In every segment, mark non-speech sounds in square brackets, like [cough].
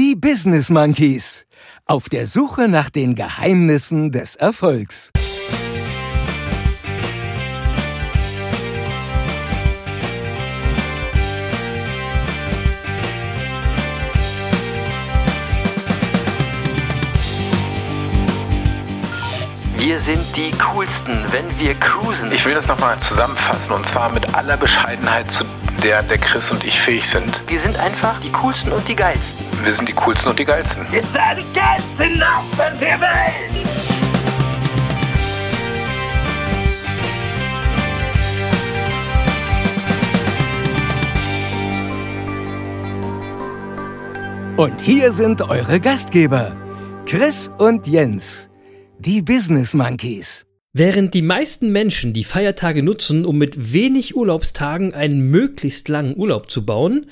Die Business Monkeys. Auf der Suche nach den Geheimnissen des Erfolgs. Wir sind die coolsten, wenn wir cruisen. Ich will das nochmal zusammenfassen und zwar mit aller Bescheidenheit, zu der der Chris und ich fähig sind. Wir sind einfach die coolsten und die geilsten. Wir sind die coolsten und die geilsten. Wir sind die geilsten Affen der Welt. Und hier sind eure Gastgeber, Chris und Jens, die Business Monkeys. Während die meisten Menschen die Feiertage nutzen, um mit wenig Urlaubstagen einen möglichst langen Urlaub zu bauen,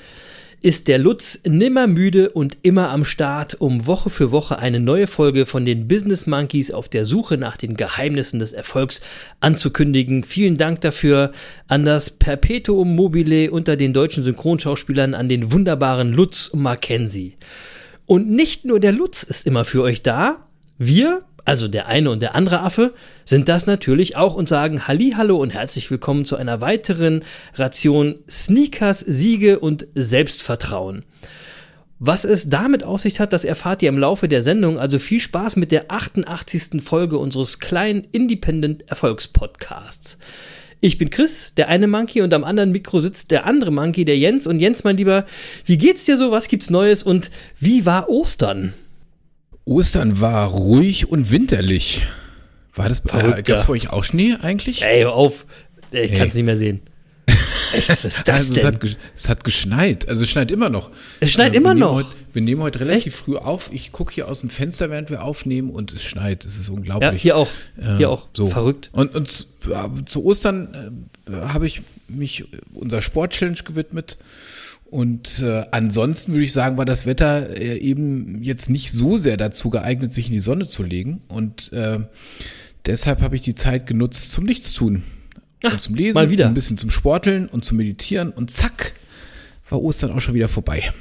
ist der Lutz nimmer müde und immer am Start, um Woche für Woche eine neue Folge von den Business Monkeys auf der Suche nach den Geheimnissen des Erfolgs anzukündigen. Vielen Dank dafür an das Perpetuum mobile unter den deutschen Synchronschauspielern, an den wunderbaren Lutz Mackenzie. Und nicht nur der Lutz ist immer für euch da, wir, also der eine und der andere Affe, sind das natürlich auch und sagen hallo und herzlich willkommen zu einer weiteren Ration Sneakers, Siege und Selbstvertrauen. Was es damit auf sich hat, das erfahrt ihr im Laufe der Sendung. Also viel Spaß mit der 88. Folge unseres kleinen Independent Erfolgspodcasts. Ich bin Chris, der eine Monkey, und am anderen Mikro sitzt der andere Monkey, der Jens. Und Jens, mein Lieber, wie geht's dir so? Was gibt's Neues? Und wie war Ostern? Ostern war ruhig und winterlich. War das, äh, gab's ja. bei euch auch Schnee eigentlich? Ey, hör auf. Ich kann es nicht mehr sehen. [laughs] Echt, was ist das also es denn? hat, ge- es hat geschneit. Also es schneit immer noch. Es schneit wir immer noch? Heute, wir nehmen heute relativ früh auf. Ich gucke hier aus dem Fenster, während wir aufnehmen und es schneit. Es ist ja, unglaublich. hier auch. Ähm, Hier auch. So. Verrückt. Und, und zu, ja, zu Ostern äh, habe ich mich äh, unserer Sport-Challenge gewidmet. Und äh, ansonsten würde ich sagen, war das Wetter äh, eben jetzt nicht so sehr dazu geeignet, sich in die Sonne zu legen. Und äh, deshalb habe ich die Zeit genutzt zum Nichtstun. und zum Lesen, mal wieder. ein bisschen zum Sporteln und zum Meditieren. Und zack, war Ostern auch schon wieder vorbei. [laughs]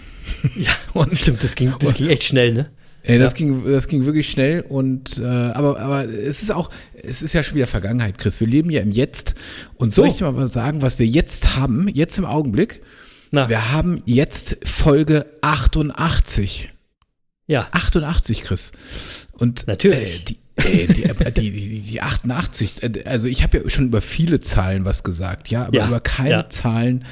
Ja, [laughs] und stimmt, das ging, das ging echt schnell, ne? Ey, das ging, das ging wirklich schnell und äh, aber aber es ist auch, es ist ja schon wieder Vergangenheit, Chris. Wir leben ja im Jetzt und soll So. ich dir mal was sagen, was wir jetzt haben, jetzt im Augenblick? Na, Wir haben jetzt Folge 88. ja. 88, Chris. Und Natürlich. Äh, die, äh, die, äh, die, die, die 88, äh, also ich habe ja schon über viele Zahlen was gesagt, ja, aber Ja, über keine ja. Zahlen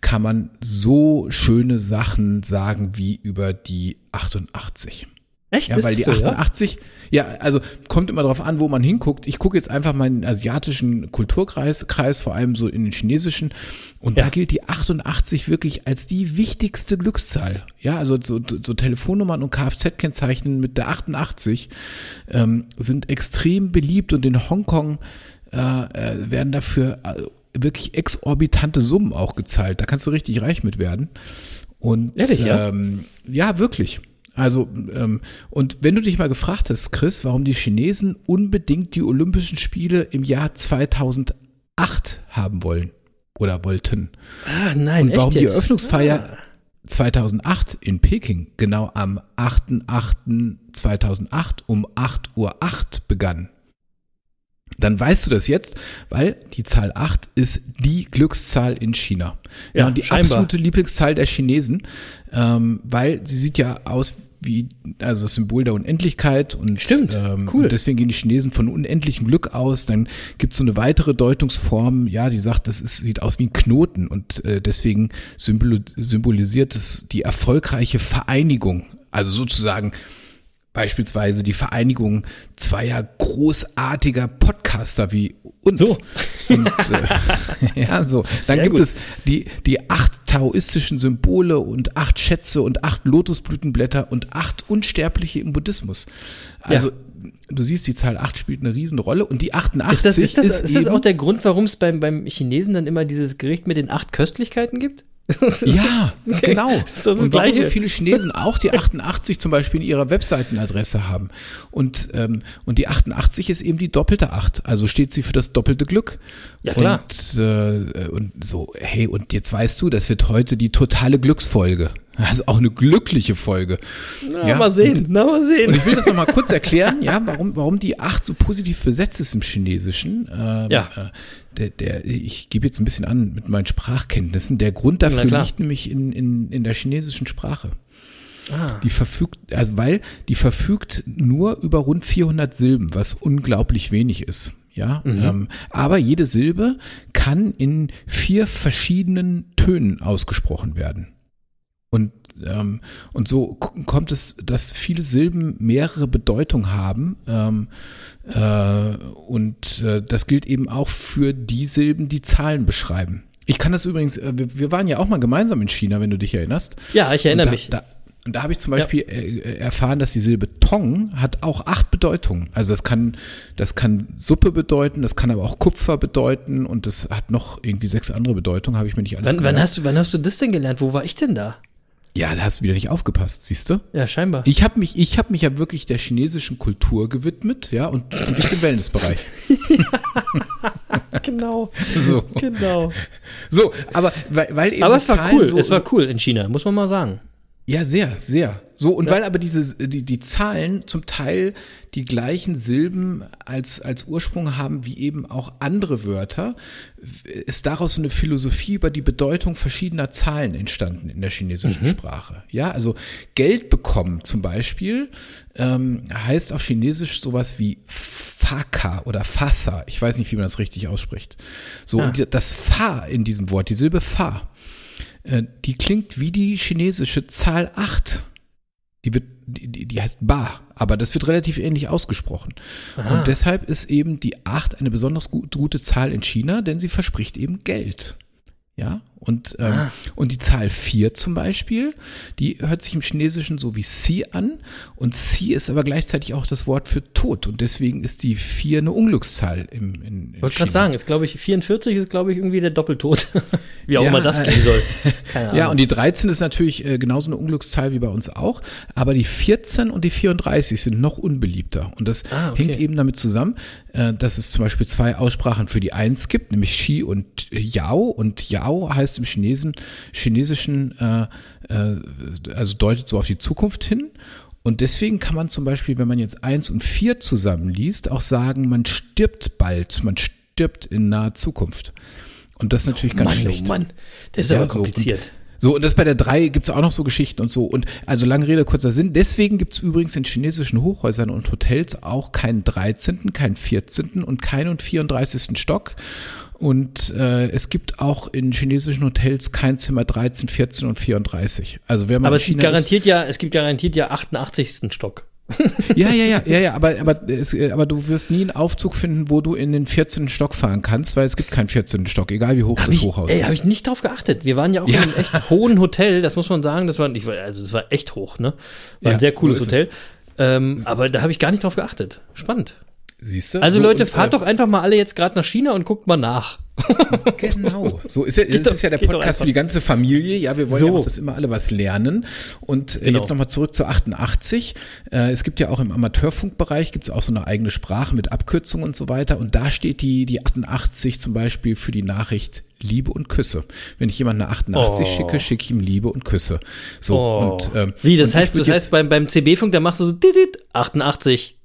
kann man so schöne Sachen sagen wie über die 88. Echt? Ja, weil die so, 88, ja? also kommt immer darauf an, wo man hinguckt. Ich gucke jetzt einfach mal in den asiatischen Kulturkreis, Kreis, vor allem so in den chinesischen. Und Ja. da gilt die 88 wirklich als die wichtigste Glückszahl. Ja, also so, so Telefonnummern und Kfz-Kennzeichen mit der 88 ähm, sind extrem beliebt und in Hongkong äh, äh, werden dafür äh, wirklich exorbitante Summen auch gezahlt. Da kannst du richtig reich mit werden. Und Ehrlich, ja? ähm, ja, wirklich. Also, ähm, und wenn du dich mal gefragt hast, Chris, warum die Chinesen unbedingt die Olympischen Spiele im Jahr 2008 haben wollen oder wollten. Ah, nein, Und warum die jetzt? Ah. Eröffnungsfeier 2008 in Peking genau am 8.8.2008 um 8.08 Uhr begann. Dann weißt du das jetzt, weil die Zahl 8 ist die Glückszahl in China. Ja, Ja, und die scheinbar. absolute Lieblingszahl der Chinesen, ähm, weil sie sieht ja aus wie also das Symbol der Unendlichkeit und Stimmt, ähm, cool. und deswegen gehen die Chinesen von unendlichem Glück aus. Dann gibt es so eine weitere Deutungsform, ja, die sagt, das ist, sieht aus wie ein Knoten und äh, deswegen symbol symbolisiert es die erfolgreiche Vereinigung. Also sozusagen beispielsweise die Vereinigung zweier großartiger Podcaster wie uns. So. Und, äh, [laughs] ja, so. Dann Sehr gibt gut. es die, die acht taoistischen Symbole und acht Schätze und acht Lotusblütenblätter und acht Unsterbliche im Buddhismus. Also, du siehst, die Zahl 8 spielt eine Riesenrolle und die 88 Ist das, ist das, ist das auch der Grund, warum es beim, beim Chinesen dann immer dieses Gericht mit den acht Köstlichkeiten gibt? Ja, [laughs] Okay. genau. Das ist das und warum so viele Chinesen auch die 88 zum Beispiel in ihrer Webseitenadresse haben. Und, ähm, und die 88 ist eben die doppelte 8. Also steht sie für das doppelte Glück. Ja, klar. Und, äh, und so, hey, und jetzt weißt du, das wird heute die totale Glücksfolge. Also auch eine glückliche Folge. Na, ja, mal sehen, na, mal sehen. Und ich will das nochmal kurz erklären, ja, warum, warum die 8 so positiv besetzt ist im Chinesischen. Ähm, ja. Äh, der, der, ich gebe jetzt ein bisschen an mit meinen Sprachkenntnissen. Der Grund dafür liegt nämlich in, in, in der chinesischen Sprache. Ah. Die verfügt, also weil die verfügt nur über rund 400 Silben, was unglaublich wenig ist. Ja, mhm. ähm, aber jede Silbe kann in vier verschiedenen Tönen ausgesprochen werden. Und, ähm, und so kommt es, dass viele Silben mehrere Bedeutungen haben. Ähm, äh, und äh, das gilt eben auch für die Silben, die Zahlen beschreiben. Ich kann das übrigens, äh, wir, wir, waren ja auch mal gemeinsam in China, wenn du dich erinnerst. Ja, ich erinnere da, mich. Da, und da habe ich zum Beispiel ja. Äh, erfahren, dass die Silbe Tong hat auch acht Bedeutungen. Also das kann, das kann Suppe bedeuten, das kann aber auch Kupfer bedeuten und das hat noch irgendwie sechs andere Bedeutungen, habe ich mir nicht alles wann, wann hast du Wann hast du das denn gelernt? Wo war ich denn da? Ja, da hast du wieder nicht aufgepasst, siehst du? Ja, scheinbar. Ich habe mich, ich habe mich ja wirklich der chinesischen Kultur gewidmet, ja, und nicht dem Wellnessbereich. [laughs] genau. So. Genau. So, aber weil, weil eben Aber es war cool, so, es war cool in China, muss man mal sagen. Ja, sehr, sehr. So, und ja. weil aber diese, die, die Zahlen zum Teil die gleichen Silben als, als Ursprung haben wie eben auch andere Wörter, ist daraus eine Philosophie über die Bedeutung verschiedener Zahlen entstanden in der chinesischen mhm. Sprache. Ja, also Geld bekommen zum Beispiel ähm, heißt auf Chinesisch sowas wie Faka oder Fasa. Ich weiß nicht, wie man das richtig ausspricht. So, ah. und das Fa in diesem Wort, die Silbe Fa, die klingt wie die chinesische Zahl 8. Die wird, die, die heißt Ba, aber das wird relativ ähnlich ausgesprochen. Aha. Und deshalb ist eben die 8 eine besonders gut, gute Zahl in China, denn sie verspricht eben Geld. Ja, und, ähm, ah. und die Zahl 4 zum Beispiel, die hört sich im Chinesischen so wie Si an. Und Si ist aber gleichzeitig auch das Wort für Tod. Und deswegen ist die 4 eine Unglückszahl im in, Ich wollte gerade sagen, ist glaube ich, 44 ist glaube ich irgendwie der Doppeltod. [laughs] wie auch ja, immer das gehen soll. [laughs] Keine Ahnung. Ja, und die 13 ist natürlich äh, genauso eine Unglückszahl wie bei uns auch. Aber die 14 und die 34 sind noch unbeliebter. Und das ah, okay. hängt eben damit zusammen, äh, dass es zum Beispiel zwei Aussprachen für die 1 gibt, nämlich Xi und Yao. Und Yao heißt heißt im Chinesen, chinesischen, äh, äh, also deutet so auf die Zukunft hin. Und deswegen kann man zum Beispiel, wenn man jetzt eins und vier zusammenliest, auch sagen, man stirbt bald, man stirbt in naher Zukunft. Und das ist natürlich oh ganz Mann, schlecht. Oh Mann, das ist ja, aber kompliziert. So, so, und das bei der 3 gibt es auch noch so Geschichten und so. Und also lange Rede, kurzer Sinn. Deswegen gibt es übrigens in chinesischen Hochhäusern und Hotels auch keinen 13., keinen 14. und keinen 34. Stock. Und äh, es gibt auch in chinesischen Hotels kein Zimmer 13, 14 und 34. Also wer mal Aber es gibt garantiert ist, ja, es gibt garantiert ja 88. Stock. [laughs] ja, ja, ja, ja, ja, aber, aber, [laughs] es, aber du wirst nie einen Aufzug finden, wo du in den 14. Stock fahren kannst, weil es gibt keinen 14. Stock, egal wie hoch hab das ich, Hochhaus ey, ist. habe ich nicht drauf geachtet. Wir waren ja auch ja. in einem echt [laughs] hohen Hotel, das muss man sagen, das war, nicht, also es war echt hoch, ne? War ja, ein sehr cooles Hotel. Ähm, aber da habe ich gar nicht drauf geachtet. Spannend. Siehst du? Also so, Leute, und, fahrt äh, doch einfach mal alle jetzt gerade nach China und guckt mal nach. [laughs] genau. So ist ja, [laughs] das ist ja der Podcast für die ganze Familie. Ja, wir wollen so. ja auch, dass immer alle was lernen. Und äh, genau. jetzt nochmal zurück zu 88. Äh, es gibt ja auch im Amateurfunkbereich gibt es auch so eine eigene Sprache mit Abkürzungen und so weiter. Und da steht die, die 88 zum Beispiel für die Nachricht Liebe und Küsse. Wenn ich jemanden eine 88 oh. schicke, schicke ich ihm Liebe und Küsse. So oh. und ähm, wie das heißt, das heißt beim beim CB-Funk, da machst du so 88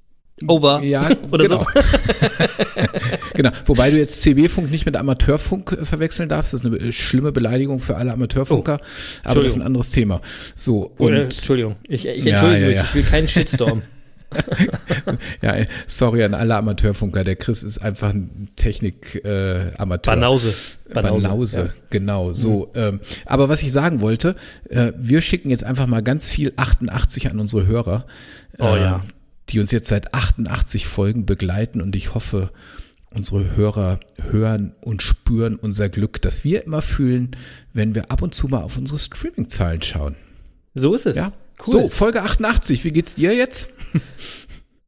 Over. Ja, [laughs] oder genau. so. [laughs] genau. Wobei du jetzt CB-Funk nicht mit Amateurfunk äh, verwechseln darfst. Das ist eine äh, schlimme Beleidigung für alle Amateurfunker. Oh, aber das ist ein anderes Thema. So. Und, äh, Entschuldigung. Ich, ich entschuldige ja, ja, ja. Ich will keinen Shitstorm. [laughs] ja, sorry an alle Amateurfunker. Der Chris ist einfach ein Technik-Amateur. Äh, Banause. Banause, Banause ja. genau. So, mhm. ähm, aber was ich sagen wollte, äh, wir schicken jetzt einfach mal ganz viel 88 an unsere Hörer. Oh äh, ja die uns jetzt seit 88 Folgen begleiten und ich hoffe, unsere Hörer hören und spüren unser Glück, das wir immer fühlen, wenn wir ab und zu mal auf unsere Streaming-Zahlen schauen. So ist es. Ja, cool. So, Folge 88, wie geht's dir jetzt?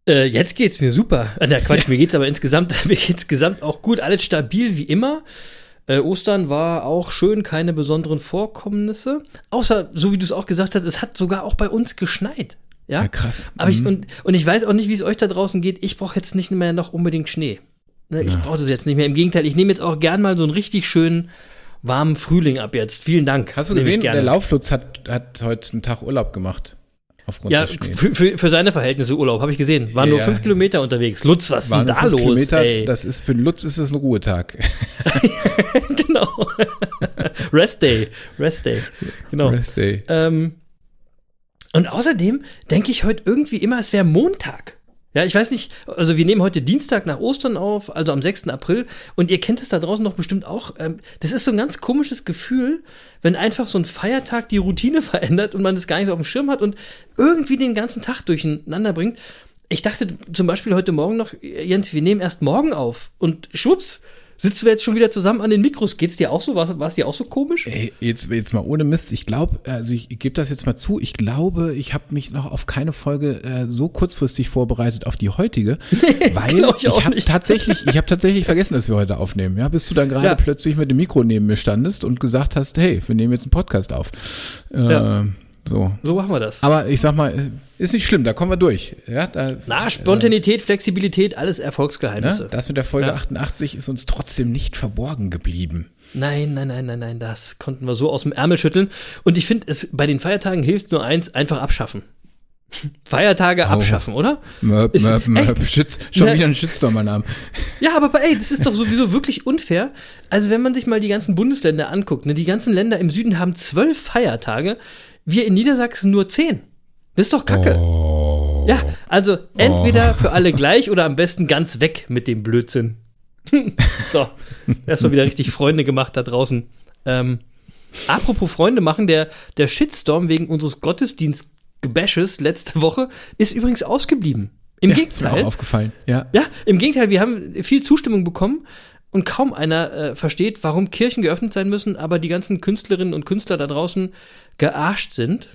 Äh, jetzt geht's mir super. Äh, na Quatsch, [laughs] mir geht's aber insgesamt, [laughs] mir geht's insgesamt auch gut, alles stabil wie immer. Äh, Ostern war auch schön, keine besonderen Vorkommnisse. Außer, so wie du es auch gesagt hast, es hat sogar auch bei uns geschneit. Ja, ja krass. Aber mhm. ich, und, und ich weiß auch nicht, wie es euch da draußen geht. Ich brauche jetzt nicht mehr noch unbedingt Schnee. Ne, ich ja. brauche das jetzt nicht mehr. Im Gegenteil, ich nehme jetzt auch gern mal so einen richtig schönen warmen Frühling ab jetzt. Vielen Dank. Hast du gesehen, der Lauflutz hat hat, heute einen Tag Urlaub gemacht. Aufgrund Ja, des Schnees. für, für, für seine Verhältnisse Urlaub, habe ich gesehen. Waren nur Ja. fünf Kilometer unterwegs. Lutz, was ist denn nur da fünf los? Kilometer, ey? das ist für Lutz ist es ein Ruhetag. [laughs] genau. Rest Day. Rest Day. Genau. Rest Day. Ähm, und außerdem denke ich heute irgendwie immer, es wäre Montag. Ja, ich weiß nicht, also wir nehmen heute Dienstag nach Ostern auf, also am 6. April. Und ihr kennt es da draußen doch bestimmt auch. Ähm, das ist so ein ganz komisches Gefühl, wenn einfach so ein Feiertag die Routine [laughs] verändert und man es gar nicht auf dem Schirm hat und irgendwie den ganzen Tag durcheinander bringt. Ich dachte zum Beispiel heute Morgen noch, Jens, wir nehmen erst morgen auf. Und schwupps, sitzen wir jetzt schon wieder zusammen an den Mikros. Geht's dir auch so? War es dir auch so komisch? Ey, jetzt, jetzt mal ohne Mist. Ich glaube, also ich, gebe das jetzt mal zu. Ich glaube, ich habe mich noch auf keine Folge äh, so kurzfristig vorbereitet auf die heutige, [laughs] weil ich ich, habe tatsächlich, ich habe tatsächlich vergessen, dass wir heute aufnehmen. Ja, bis du dann gerade Ja. plötzlich mit dem Mikro neben mir standest und gesagt hast, hey, wir nehmen jetzt einen Podcast auf. Äh, Ja. So. So machen wir das. Aber ich sag mal, ist nicht schlimm, da kommen wir durch. Ja, da, Na, Spontanität, Flexibilität, alles Erfolgsgeheimnisse. ne? das mit der Folge Ja. 88 ist uns trotzdem nicht verborgen geblieben. Nein, nein, nein, nein, nein, das konnten wir so aus dem Ärmel schütteln. Und ich finde, es bei den Feiertagen hilft nur eins, einfach abschaffen. [laughs] Feiertage abschaffen, oder? Möp, Ist- möp, ey, möp, Schütz, schon na- wieder ein Shitstorm mein Name. Ja, aber ey, das ist doch sowieso wirklich unfair. Also wenn man sich mal die ganzen Bundesländer anguckt, ne, die ganzen Länder im Süden haben zwölf Feiertage, wir in Niedersachsen nur zehn. Das ist doch Kacke. Oh. Ja, also entweder für alle gleich oder am besten ganz weg mit dem Blödsinn. [laughs] so, erstmal wieder richtig Freunde gemacht da draußen. Ähm, apropos Freunde machen, der, der Shitstorm wegen unseres Gottesdienstgebashes letzte Woche ist übrigens ausgeblieben. Im ja, ist mir Gegenteil. auch aufgefallen. Ja. Ja, im Gegenteil, wir haben viel Zustimmung bekommen und kaum einer äh, versteht, warum Kirchen geöffnet sein müssen, aber die ganzen Künstlerinnen und Künstler da draußen gearscht sind.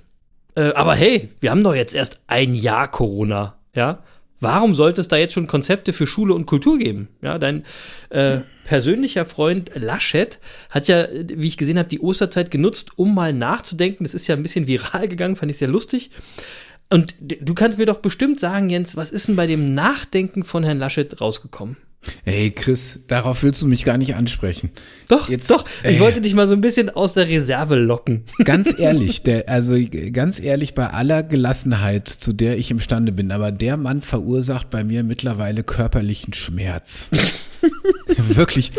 Äh, aber hey, wir haben doch jetzt erst ein Jahr Corona, ja? Warum sollte es da jetzt schon Konzepte für Schule und Kultur geben? Ja, dein äh, persönlicher Freund Laschet hat ja, wie ich gesehen habe, die Osterzeit genutzt, um mal nachzudenken. Das ist ja ein bisschen viral gegangen, fand ich sehr lustig. Und du kannst mir doch bestimmt sagen, Jens, was ist denn bei dem Nachdenken von Herrn Laschet rausgekommen? Ey, Chris, darauf willst du mich gar nicht ansprechen. Doch, Jetzt- doch, ich ey. wollte dich mal so ein bisschen aus der Reserve locken. [laughs] Ganz ehrlich, [laughs] der, also ganz ehrlich, bei aller Gelassenheit, zu der ich imstande bin, aber der Mann verursacht bei mir mittlerweile körperlichen Schmerz. [laughs] Wirklich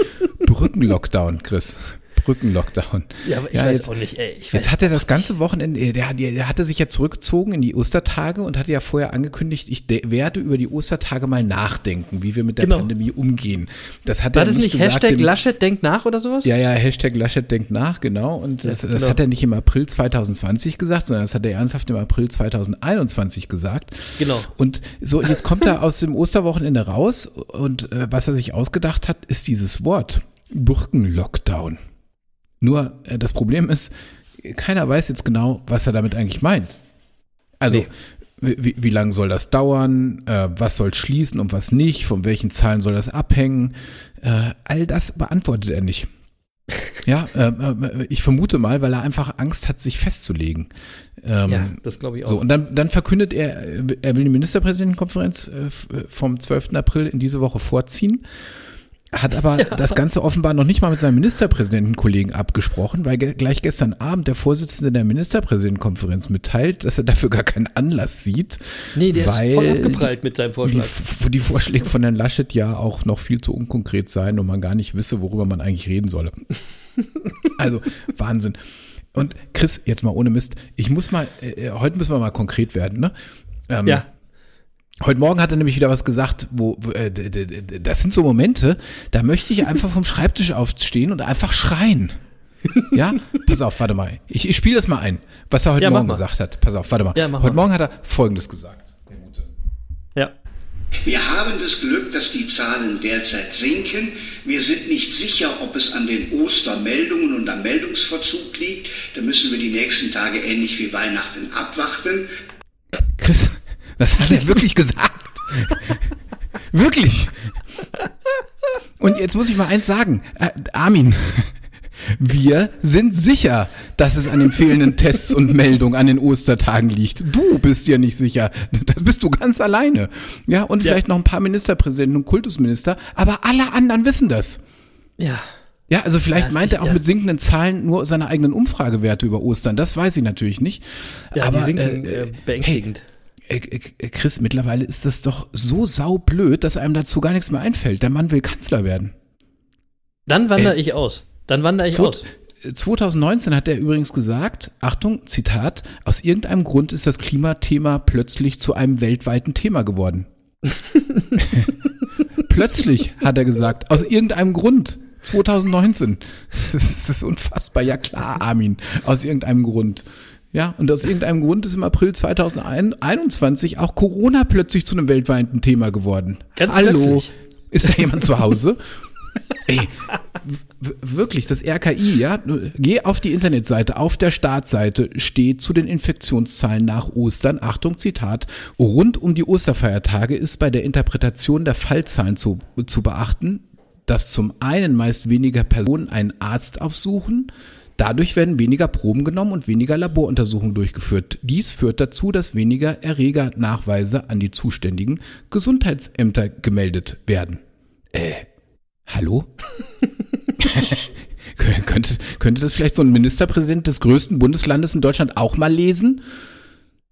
Brückenlockdown, Chris. Brückenlockdown. Ja, aber ich Ja, weiß jetzt- auch nicht, ey. Ich weiß, Jetzt hat er das ganze Wochenende, der, hat- der hatte sich ja zurückgezogen in die Ostertage und hatte ja vorher angekündigt, ich de- werde über die Ostertage mal nachdenken, wie wir mit der Genau. Pandemie umgehen. Das hat war er das nicht gesagt Hashtag Laschet denkt nach oder sowas? Ja, ja, Hashtag Laschet denkt nach, genau. Und das, das genau. hat er nicht im April 2020 gesagt, sondern das hat er ernsthaft im April 2021 gesagt. Genau. Und so, jetzt kommt er aus dem Osterwochenende raus und äh, was er sich ausgedacht hat, ist dieses Wort. Brückenlockdown. Nur äh, das Problem ist, keiner weiß jetzt genau, was er damit eigentlich meint. Also, Nee. wie, wie, lange soll das dauern? Äh, was soll schließen und was nicht? Von welchen Zahlen soll das abhängen? Äh, all das beantwortet er nicht. [laughs] Ja, äh, äh, ich vermute mal, weil er einfach Angst hat, sich festzulegen. Ähm, Ja, das glaube ich auch. so, und dann, dann verkündet er, er will die Ministerpräsidentenkonferenz äh, äh, vom 12. April in diese Woche vorziehen. Hat aber das Ganze offenbar noch nicht mal mit seinem Ministerpräsidentenkollegen abgesprochen, weil ge gleich gestern Abend der Vorsitzende der Ministerpräsidentenkonferenz mitteilt, dass er dafür gar keinen Anlass sieht. nee, der weil ist voll abgeprallt mit seinem Die, Vorschlag. f- die Vorschläge von Herrn Laschet ja auch noch viel zu unkonkret seien und man gar nicht wisse, worüber man eigentlich reden solle. [laughs] Also Wahnsinn. Und Chris, jetzt mal ohne Mist, ich muss mal, äh, heute müssen wir mal konkret werden, ne? Ähm, Ja, Heute Morgen hat er nämlich wieder was gesagt, wo, wo äh, das sind so Momente, da möchte ich einfach vom Schreibtisch aufstehen und einfach schreien. Ja, pass auf, warte mal. Ich, ich spiele das mal ein, was er heute Ja, Morgen gesagt hat. Pass auf, warte mal. Ja, heute mal. Morgen hat er Folgendes gesagt. ja. Wir haben das Glück, dass die Zahlen derzeit sinken. Wir sind nicht sicher, ob es an den Ostermeldungen und am Meldungsverzug liegt. Da müssen wir die nächsten Tage ähnlich wie Weihnachten abwarten. Das hat er wirklich gesagt. [laughs] wirklich. Und jetzt muss ich mal eins sagen. Äh, Armin, wir sind sicher, dass es an den fehlenden Tests und Meldungen an den Ostertagen liegt. Du bist dir nicht sicher. Das bist du ganz alleine. Ja, und Ja. vielleicht noch ein paar Ministerpräsidenten und Kultusminister, aber alle anderen wissen das. Ja. Ja, also vielleicht meint er auch ja. mit sinkenden Zahlen nur seine eigenen Umfragewerte über Ostern. Das weiß ich natürlich nicht. Ja, Aber, die sinken äh, äh, beängstigend. Äh, Chris, mittlerweile ist das doch so saublöd, dass einem dazu gar nichts mehr einfällt. Der Mann will Kanzler werden. Dann wandere äh, ich aus. Dann wandere ich aus. 2019 hat er übrigens gesagt, Achtung, Zitat, aus irgendeinem Grund ist das Klimathema plötzlich zu einem weltweiten Thema geworden. [laughs] plötzlich, hat er gesagt, aus irgendeinem Grund. 2019. Das ist, das ist unfassbar. Ja klar, Armin, aus irgendeinem Grund. Ja, und aus irgendeinem Grund ist im April 2021 auch Corona plötzlich zu einem weltweiten Thema geworden. Ganz Hallo, plötzlich. ist da jemand zu Hause? [laughs] Ey, wirklich, das RKI, ja, geh auf die Internetseite, auf der Startseite steht zu den Infektionszahlen nach Ostern, Achtung, Zitat, rund um die Osterfeiertage ist bei der Interpretation der Fallzahlen zu, zu beachten, dass zum einen meist weniger Personen einen Arzt aufsuchen, dadurch werden weniger Proben genommen und weniger Laboruntersuchungen durchgeführt. Dies führt dazu, dass weniger Erregernachweise an die zuständigen Gesundheitsämter gemeldet werden. Äh, hallo? [laughs] Kö- könnte, könnte das vielleicht so ein Ministerpräsident des größten Bundeslandes in Deutschland auch mal lesen?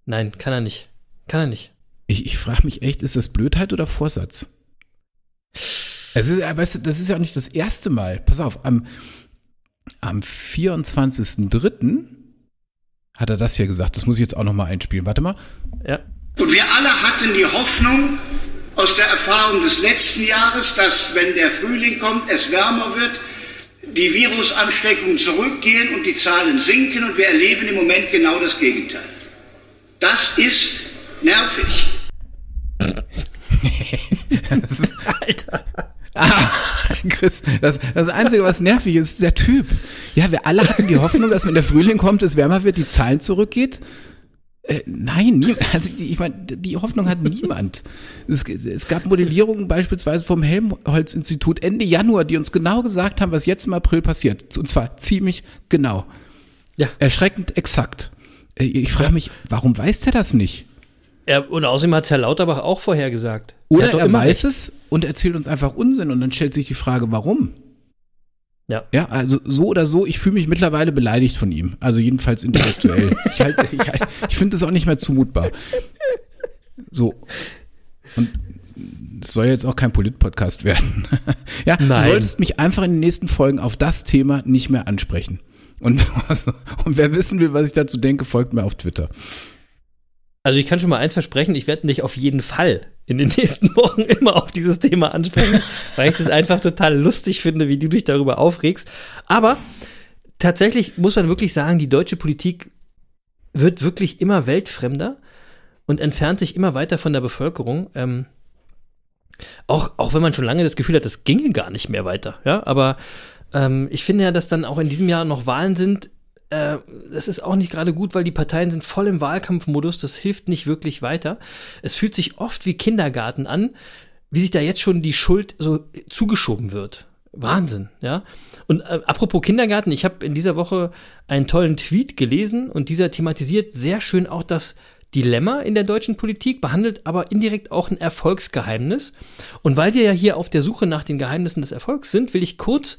Nein, kann er nicht. Kann er nicht. Ich, ich frage mich echt, ist das Blödheit oder Vorsatz? Es ist, äh, weißt du, das ist ja auch nicht das erste Mal. Pass auf, am, am 24.03. hat er das hier gesagt. Das muss ich jetzt auch noch mal einspielen. Warte mal. Ja. Und wir alle hatten die Hoffnung aus der Erfahrung des letzten Jahres, dass wenn der Frühling kommt, es wärmer wird, die Virusansteckungen zurückgehen und die Zahlen sinken und wir erleben im Moment genau das Gegenteil. Das ist nervig. [laughs] [laughs] Alter. Ah, Chris, das, das Einzige, was nervig ist, ist der Typ. Ja, wir alle hatten die Hoffnung, dass wenn der Frühling kommt, es wärmer wird, die Zahlen zurückgeht. Äh, nein, nie, also ich meine, die Hoffnung hat niemand. Es, es gab Modellierungen beispielsweise vom Helmholtz-Institut Ende Januar, die uns genau gesagt haben, was jetzt im April passiert. Und zwar ziemlich genau. Ja. Erschreckend exakt. Äh, Ich frage mich, warum weiß der das nicht? Er, und außerdem hat Herr Lauterbach auch vorher gesagt. Oder er immer weiß es und erzählt uns einfach Unsinn und dann stellt sich die Frage, warum? Ja. Ja, also so oder so, ich fühle mich mittlerweile beleidigt von ihm. Also jedenfalls intellektuell. [laughs] ich halt, ich, ich finde das auch nicht mehr zumutbar. So. Und es soll jetzt auch kein Polit-Podcast werden. [laughs] ja, du Nein. solltest mich einfach in den nächsten Folgen auf das Thema nicht mehr ansprechen. Und, [laughs] und wer wissen will, was ich dazu denke, folgt mir auf Twitter. Also ich kann schon mal eins versprechen, ich werde dich auf jeden Fall in den [laughs] nächsten Wochen immer auf dieses Thema ansprechen, weil ich das einfach total lustig finde, wie du dich darüber aufregst. Aber tatsächlich muss man wirklich sagen, die deutsche Politik wird wirklich immer weltfremder und entfernt sich immer weiter von der Bevölkerung. Ähm, auch, auch wenn man schon lange das Gefühl hat, das ginge gar nicht mehr weiter. Ja, aber ähm, ich finde ja, dass dann auch in diesem Jahr noch Wahlen sind. Äh, das ist auch nicht gerade gut, weil die Parteien sind voll im Wahlkampfmodus. Das hilft nicht wirklich weiter. Es fühlt sich oft wie Kindergarten an, wie sich da jetzt schon die Schuld so zugeschoben wird. Wahnsinn, ja. Und äh, apropos Kindergarten, ich habe in dieser Woche einen tollen Tweet gelesen und dieser thematisiert sehr schön auch das Dilemma in der deutschen Politik, behandelt aber indirekt auch ein Erfolgsgeheimnis. Und weil wir ja hier auf der Suche nach den Geheimnissen des Erfolgs sind, will ich kurz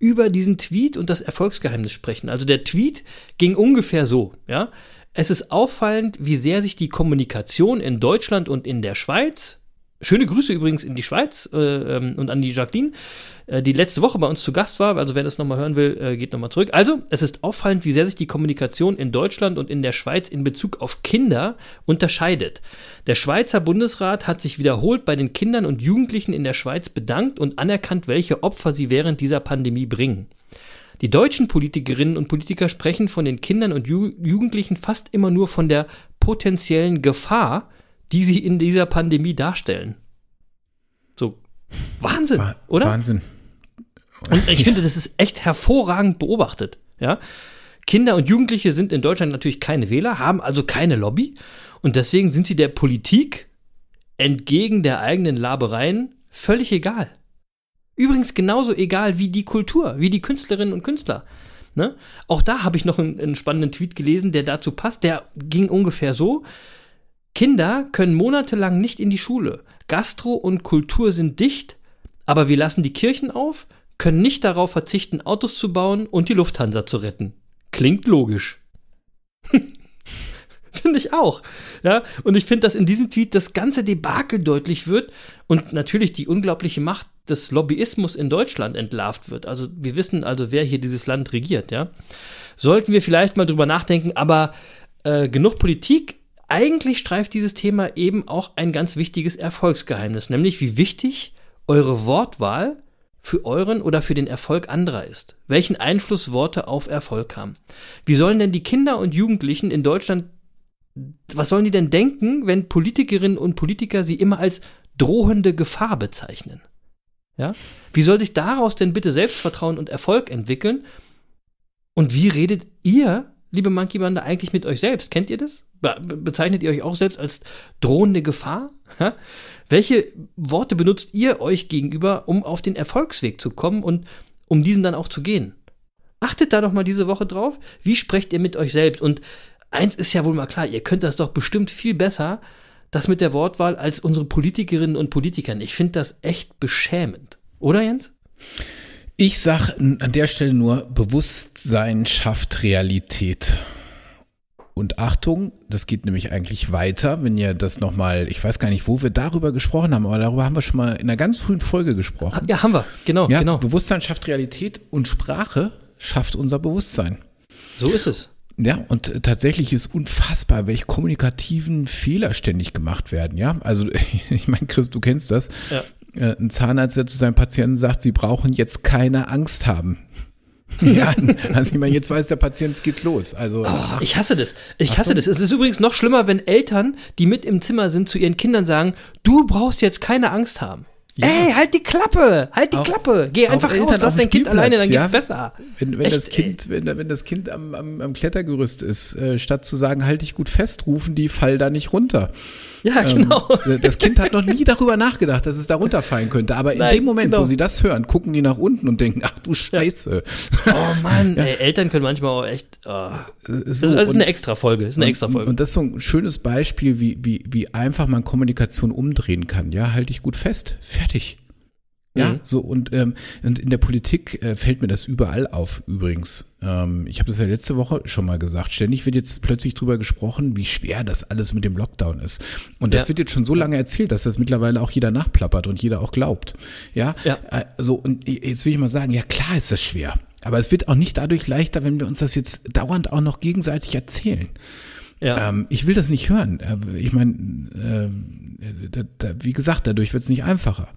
über diesen Tweet und das Erfolgsgeheimnis sprechen. Also der Tweet ging ungefähr so, ja. Es ist auffallend, wie sehr sich die Kommunikation in Deutschland und in der Schweiz Schöne Grüße übrigens in die Schweiz äh, ähm, und an die Jacqueline, äh, die letzte Woche bei uns zu Gast war. Also wer das nochmal hören will, äh, geht nochmal zurück. Also, es ist auffallend, wie sehr sich die Kommunikation in Deutschland und in der Schweiz in Bezug auf Kinder unterscheidet. Der Schweizer Bundesrat hat sich wiederholt bei den Kindern und Jugendlichen in der Schweiz bedankt und anerkannt, welche Opfer sie während dieser Pandemie bringen. Die deutschen Politikerinnen und Politiker sprechen von den Kindern und Ju Jugendlichen fast immer nur von der potenziellen Gefahr, die sie in dieser Pandemie darstellen. So, Wahnsinn, Wa- oder? Wahnsinn. Und ich finde, das ist echt hervorragend beobachtet. Ja? Kinder und Jugendliche sind in Deutschland natürlich keine Wähler, haben also keine Lobby und deswegen sind sie der Politik entgegen der eigenen Labereien völlig egal. Übrigens genauso egal wie die Kultur, wie die Künstlerinnen und Künstler. Ne? Auch da habe ich noch einen, einen spannenden Tweet gelesen, der dazu passt. Der ging ungefähr so: Kinder können monatelang nicht in die Schule. Gastro und Kultur sind dicht, aber wir lassen die Kirchen auf, können nicht darauf verzichten, Autos zu bauen und die Lufthansa zu retten. Klingt logisch. [laughs] finde ich auch. Ja, und ich finde, dass in diesem Tweet das ganze Debakel deutlich wird und natürlich die unglaubliche Macht des Lobbyismus in Deutschland entlarvt wird. Also wir wissen also, wer hier dieses Land regiert, ja. Sollten wir vielleicht mal drüber nachdenken, aber äh, genug Politik. Eigentlich streift dieses Thema eben auch ein ganz wichtiges Erfolgsgeheimnis, nämlich wie wichtig eure Wortwahl für euren oder für den Erfolg anderer ist. Welchen Einfluss Worte auf Erfolg haben. Wie sollen denn die Kinder und Jugendlichen in Deutschland was sollen die denn denken, wenn Politikerinnen und Politiker sie immer als drohende Gefahr bezeichnen? Ja? Wie soll sich daraus denn bitte Selbstvertrauen und Erfolg entwickeln? Und wie redet ihr, liebe Monkey Bande, eigentlich mit euch selbst? Kennt ihr das? Be bezeichnet ihr euch auch selbst als drohende Gefahr? Ja? Welche Worte benutzt ihr euch gegenüber, um auf den Erfolgsweg zu kommen und um diesen dann auch zu gehen? Achtet da doch mal diese Woche drauf. Wie sprecht ihr mit euch selbst? Und eins ist ja wohl mal klar, ihr könnt das doch bestimmt viel besser, das mit der Wortwahl, als unsere Politikerinnen und Politiker. Ich finde das echt beschämend. Oder, Jens? Ich sag an der Stelle nur, Bewusstsein schafft Realität. Und Achtung, das geht nämlich eigentlich weiter, wenn ihr das nochmal, ich weiß gar nicht, wo wir darüber gesprochen haben, aber darüber haben wir schon mal in einer ganz frühen Folge gesprochen. Ja, haben wir, genau, ja, genau. Bewusstsein schafft Realität und Sprache schafft unser Bewusstsein. So ist es. Ja, und tatsächlich ist unfassbar, welche kommunikativen Fehler ständig gemacht werden. Ja, also [laughs] ich meine, Chris, du kennst das. Ja. Äh, ein Zahnarzt, der zu seinem Patienten sagt, sie brauchen jetzt keine Angst haben. [laughs] ja, also ich meine, jetzt weiß der Patient, es geht los. Also oh, ich hasse das. Ich hasse das. Es ist übrigens noch schlimmer, wenn Eltern, die mit im Zimmer sind, zu ihren Kindern sagen, du brauchst jetzt keine Angst haben. Ja. Ey, halt die Klappe, halt die auch, Klappe. Geh einfach raus, lass dein Kind alleine, dann ja? geht's besser. Wenn, wenn Echt, das Kind, wenn, wenn, das Kind am, am, am Klettergerüst ist, äh, statt zu sagen, halt dich gut fest, rufen die, fall da nicht runter. [laughs] Ja, ähm, genau. das Kind hat noch nie darüber nachgedacht, dass es da runterfallen könnte. Aber in Nein, dem Moment, genau. wo sie das hören, gucken die nach unten und denken, ach du Scheiße. Ja. Oh Mann, ja. ey, Eltern können manchmal auch echt. Oh. So, das ist eine extra Folge. Ist eine extra Folge. Und, und, das ist so ein schönes Beispiel, wie, wie, wie einfach man Kommunikation umdrehen kann. Ja, halt dich gut fest. Fertig. Ja, mhm. so und, ähm, und in der Politik äh, fällt mir das überall auf übrigens. Ähm, ich habe das ja letzte Woche schon mal gesagt. Ständig wird jetzt plötzlich drüber gesprochen, wie schwer das alles mit dem Lockdown ist. Und das ja. wird jetzt schon so lange erzählt, dass das mittlerweile auch jeder nachplappert und jeder auch glaubt. Ja, ja. Äh, so und jetzt will ich mal sagen, ja klar ist das schwer. Aber es wird auch nicht dadurch leichter, wenn wir uns das jetzt dauernd auch noch gegenseitig erzählen. Ja. Ähm, ich will das nicht hören. Äh, ich meine, äh, da, da, wie gesagt, dadurch wird es nicht einfacher.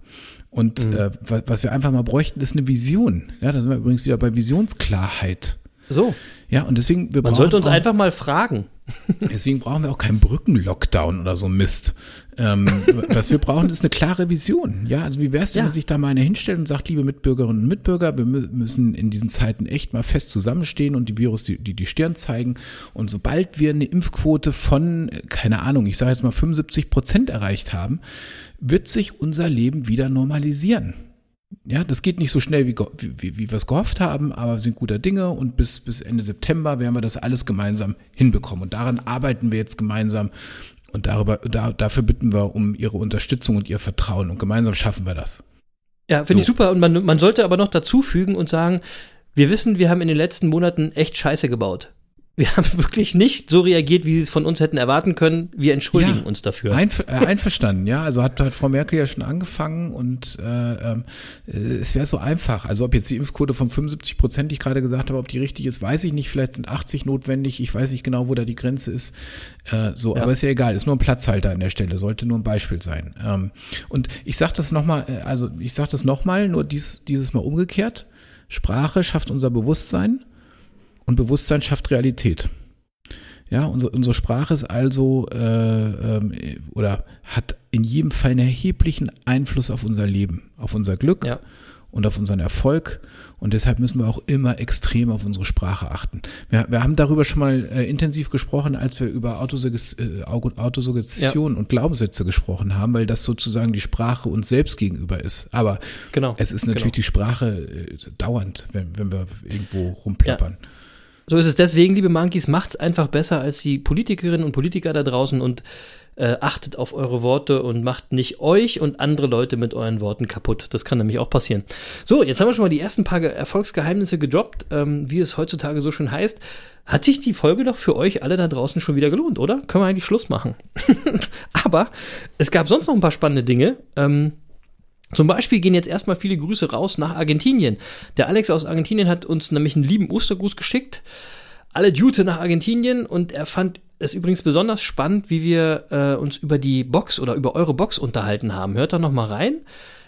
Und mhm. äh, was wir einfach mal bräuchten, ist eine Vision. Ja, da sind wir übrigens wieder bei Visionsklarheit. So. Ja, und deswegen, wir Man sollte uns auch, einfach mal fragen. [laughs] Deswegen brauchen wir auch keinen Brückenlockdown oder so Mist. Ähm, [laughs] was wir brauchen, ist eine klare Vision. Ja, also wie wäre es, wenn ja. man sich da mal einer hinstellt und sagt, liebe Mitbürgerinnen und Mitbürger, wir müssen in diesen Zeiten echt mal fest zusammenstehen und die Virus die, die, die Stirn zeigen. Und sobald wir eine Impfquote von, keine Ahnung, ich sage jetzt mal 75 Prozent erreicht haben, wird sich unser Leben wieder normalisieren. Ja, das geht nicht so schnell, wie, wie, wie wir es gehofft haben, aber wir sind guter Dinge und bis, bis Ende September werden wir das alles gemeinsam hinbekommen. Und daran arbeiten wir jetzt gemeinsam und darüber, da, dafür bitten wir um Ihre Unterstützung und Ihr Vertrauen und gemeinsam schaffen wir das. Ja, finde so. ich super. Und man, man sollte aber noch dazu fügen und sagen, wir wissen, wir haben in den letzten Monaten echt Scheiße gebaut wir haben [laughs] wirklich nicht so reagiert, wie sie es von uns hätten erwarten können. Wir entschuldigen ja, uns dafür. Einver äh, [laughs] einverstanden, ja. Also hat, hat, Frau Merkel ja schon angefangen und äh, äh, es wäre so einfach. Also ob jetzt die Impfquote von 75 Prozent, die ich gerade gesagt habe, ob die richtig ist, weiß ich nicht. Vielleicht sind 80 notwendig. Ich weiß nicht genau, wo da die Grenze ist. Äh, so, ja. aber ist ja egal. Ist nur ein Platzhalter an der Stelle. Sollte nur ein Beispiel sein. Ähm, und ich sage das nochmal, äh, also ich sage das nochmal, nur dies, dieses Mal umgekehrt. Sprache schafft unser Bewusstsein und Bewusstsein schafft Realität. Ja, unsere, unsere Sprache ist also äh, ähm, oder hat in jedem Fall einen erheblichen Einfluss auf unser Leben, auf unser Glück ja. und auf unseren Erfolg. Und deshalb müssen wir auch immer extrem auf unsere Sprache achten. Wir, wir haben darüber schon mal äh, intensiv gesprochen, als wir über Autosuggestion äh, Autosuggestion ja. und Glaubenssätze gesprochen haben, weil das sozusagen die Sprache uns selbst gegenüber ist. Aber genau, es ist natürlich genau. die Sprache äh, dauernd, wenn, wenn wir irgendwo rumplappern. Ja. So ist es deswegen, liebe Monkeys, macht's einfach besser als die Politikerinnen und Politiker da draußen und äh, achtet auf eure Worte und macht nicht euch und andere Leute mit euren Worten kaputt. Das kann nämlich auch passieren. So, jetzt haben wir schon mal die ersten paar Erfolgsgeheimnisse gedroppt, ähm, wie es heutzutage so schön heißt. Hat sich die Folge doch für euch alle da draußen schon wieder gelohnt, oder? Können wir eigentlich Schluss machen. [laughs] Aber es gab sonst noch ein paar spannende Dinge. Ähm, zum Beispiel gehen jetzt erstmal viele Grüße raus nach Argentinien. Der Alex aus Argentinien hat uns nämlich einen lieben Ostergruß geschickt. Alle Jute nach Argentinien und er fand es übrigens besonders spannend, wie wir äh, uns über die Box oder über eure Box unterhalten haben. Hört da noch mal rein.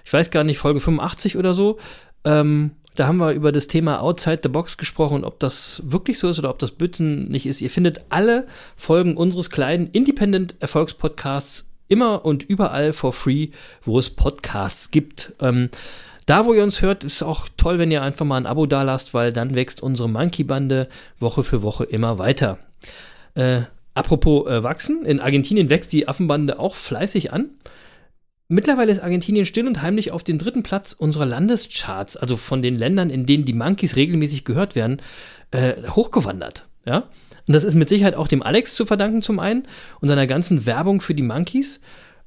Ich weiß gar nicht, Folge 85 oder so. Ähm, da haben wir über das Thema Outside the Box gesprochen, ob das wirklich so ist oder ob das Bütten nicht ist. Ihr findet alle Folgen unseres kleinen Independent Erfolgspodcasts immer und überall for free, wo es Podcasts gibt. Ähm, da, wo ihr uns hört, ist auch toll, wenn ihr einfach mal ein Abo dalasst, weil dann wächst unsere Monkey-Bande Woche für Woche immer weiter. Äh, apropos äh, wachsen, in Argentinien wächst die Affenbande auch fleißig an. Mittlerweile ist Argentinien still und heimlich auf den dritten Platz unserer Landescharts, also von den Ländern, in denen die Monkeys regelmäßig gehört werden, äh, hochgewandert. Ja? Und das ist mit Sicherheit auch dem Alex zu verdanken zum einen und seiner ganzen Werbung für die Monkeys.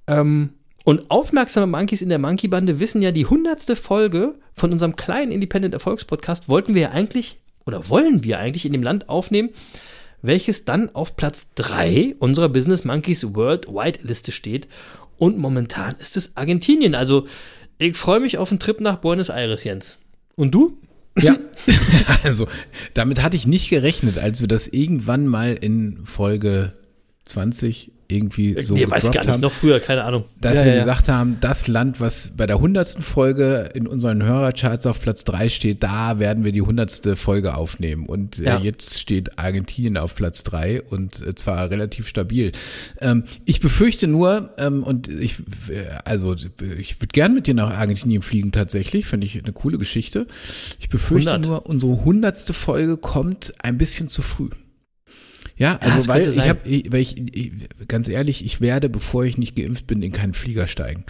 Ähm, und aufmerksame Monkeys in der Monkey-Bande wissen ja, die hundertste Folge von unserem kleinen Independent Erfolgspodcast wollten wir ja eigentlich oder wollen wir eigentlich in dem Land aufnehmen, welches dann auf Platz 3 unserer Business Monkeys Worldwide Liste steht. Und momentan ist es Argentinien. Also ich freue mich auf einen Trip nach Buenos Aires, Jens. Und du? Ja, [laughs] also damit hatte ich nicht gerechnet, als wir das irgendwann mal in Folge 20 irgendwie so nee, weiß gar nicht, haben, noch früher, keine Ahnung. Dass Ja, wir ja, ja. gesagt haben, das Land, was bei der hundertsten Folge in unseren Hörercharts auf Platz drei steht, da werden wir die hundertste Folge aufnehmen. Und Ja. äh, jetzt steht Argentinien auf Platz drei und äh, zwar relativ stabil. Ähm, ich befürchte nur, ähm, und ich, äh, also ich würde gern mit dir nach Argentinien fliegen tatsächlich, finde ich eine coole Geschichte. Ich befürchte 100. nur, unsere hundertste Folge kommt ein bisschen zu früh. Ja, also weil könnte ich habe, ich, weil ich, ich, ganz ehrlich, ich werde, bevor ich nicht geimpft bin, in keinen Flieger steigen.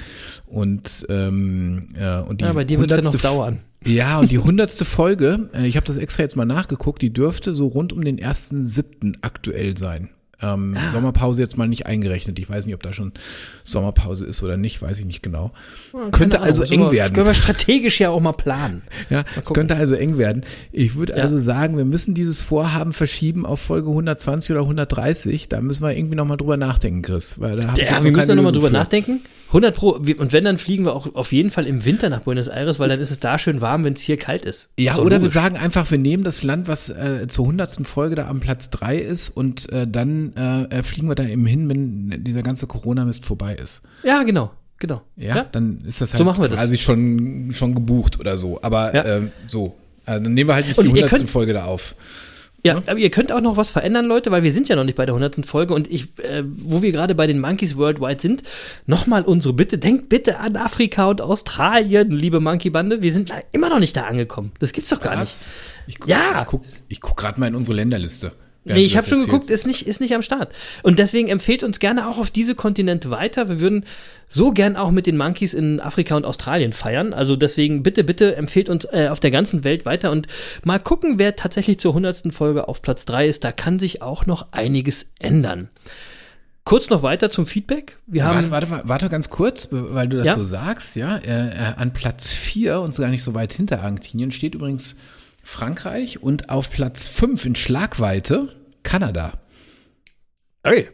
Und ähm, äh, und die Ja, bei dir wird's ja noch dauern. Ja, und die hundertste Folge, äh, ich habe das extra jetzt mal nachgeguckt, die dürfte so rund um den ersten siebten aktuell sein. Ähm, Ah. Sommerpause jetzt mal nicht eingerechnet. Ich weiß nicht, ob da schon Sommerpause ist oder nicht, weiß ich nicht genau. Keine Könnte also eng wir- werden. Können wir strategisch ja auch mal planen. Ja, es gucken. könnte also eng werden. Ich würde Ja. also sagen, wir müssen dieses Vorhaben verschieben auf Folge 120 oder 130. Da müssen wir irgendwie nochmal drüber nachdenken, Chris. Weil da Ja, wir müssen da nochmal drüber für. nachdenken. 100 Pro. Wir- Und wenn, dann fliegen wir auch auf jeden Fall im Winter nach Buenos Aires, weil dann ist es da schön warm, wenn es hier kalt ist. Ja, doch oder wir logisch. sagen einfach, wir nehmen das Land, was äh, zur hundertsten Folge da am Platz drei ist und äh, dann äh, äh, fliegen wir da eben hin, wenn dieser ganze Corona-Mist vorbei ist. Ja, genau. Genau. Ja, dann ist das halt So machen wir das. quasi schon, schon gebucht oder so. Aber Ja. ähm, so, äh, dann nehmen wir halt nicht Und die ihr hundertste könnt- Folge da auf. Ja, aber ihr könnt auch noch was verändern, Leute, weil wir sind ja noch nicht bei der 100. Folge und ich, äh, wo wir gerade bei den Monkeys Worldwide sind, nochmal unsere Bitte, denkt bitte an Afrika und Australien, liebe Monkey-Bande, wir sind immer noch nicht da angekommen. Das gibt's doch gar Was? nicht. Ich guck, Ja. Ich guck, ich guck gerade mal in unsere Länderliste. Nee, ich habe schon geguckt, ist nicht, ist nicht am Start. Und deswegen empfehlt uns gerne auch auf diese Kontinente weiter. Wir würden so gern auch mit den Monkeys in Afrika und Australien feiern. Also deswegen bitte, bitte empfehlt uns äh, auf der ganzen Welt weiter und mal gucken, wer tatsächlich zur 100. Folge auf Platz 3 ist. Da kann sich auch noch einiges ändern. Kurz noch weiter zum Feedback. Wir haben Warte, warte, warte ganz kurz, weil du das Ja. so sagst, ja. Äh, äh, an Platz 4 und sogar nicht so weit hinter Argentinien steht übrigens Frankreich und auf Platz 5 in Schlagweite Kanada. Ey,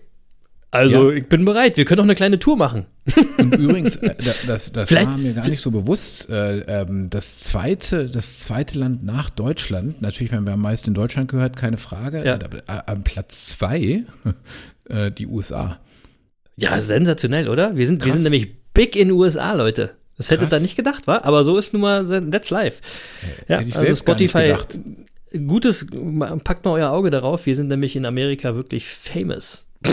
also Ja. ich bin bereit. Wir können auch eine kleine Tour machen. [laughs] Und übrigens, äh, da- das, das war mir gar nicht so bewusst, äh, ähm, das zweite, das zweite Land nach Deutschland, natürlich, wenn wir am meisten in Deutschland gehört, keine Frage, Ja. äh, am Platz 2 [laughs] äh, die USA. Ja, sensationell, oder? Wir sind, wir sind nämlich big in den USA, Leute. Das hättet Krass. ihr nicht gedacht, wa? Aber so ist nun mal, that's live. Ja, Hätte ich also Spotify, gedacht. gutes, packt mal euer Auge darauf. Wir sind nämlich in Amerika wirklich famous. [laughs]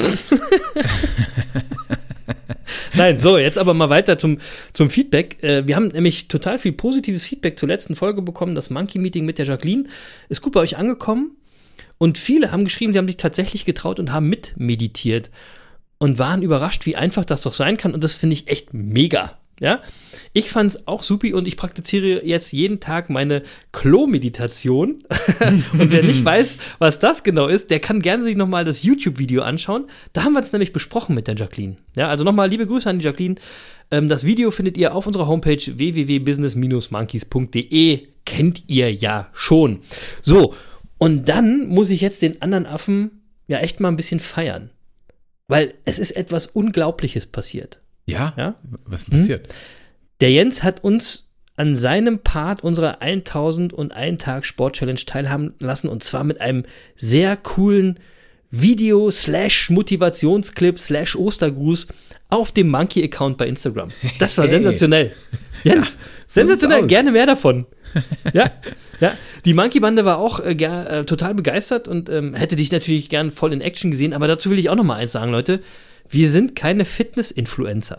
Nein, so, jetzt aber mal weiter zum, zum Feedback. Äh, wir haben nämlich total viel positives Feedback zur letzten Folge bekommen. Das Monkey Meeting mit der Jacqueline ist gut bei euch angekommen. Und viele haben geschrieben, sie haben sich tatsächlich getraut und haben mitmeditiert und waren überrascht, wie einfach das doch sein kann. Und das finde ich echt mega. Ja, ich fand es auch supi und ich praktiziere jetzt jeden Tag meine Klo-Meditation. [laughs] und wer nicht weiß, was das genau ist, der kann gerne sich nochmal das YouTube-Video anschauen. Da haben wir es nämlich besprochen mit der Jacqueline. Ja, also nochmal liebe Grüße an die Jacqueline. Ähm, das Video findet ihr auf unserer Homepage www.business-monkeys.de. Kennt ihr ja schon. So, und dann muss ich jetzt den anderen Affen ja echt mal ein bisschen feiern. Weil es ist etwas Unglaubliches passiert. Ja? Ja? Was ist passiert? Der Jens hat uns an seinem Part unserer 1001 Tag Sport Challenge teilhaben lassen und zwar mit einem sehr coolen Video slash Motivationsclip slash Ostergruß auf dem Monkey Account bei Instagram. Das war Hey. sensationell. Jens, so sensationell, gerne mehr davon. [laughs] ja, ja. Die Monkey Bande war auch äh, äh, total begeistert und ähm, hätte dich natürlich gern voll in Action gesehen, aber dazu will ich auch noch mal eins sagen, Leute. Wir sind keine Fitness-Influencer.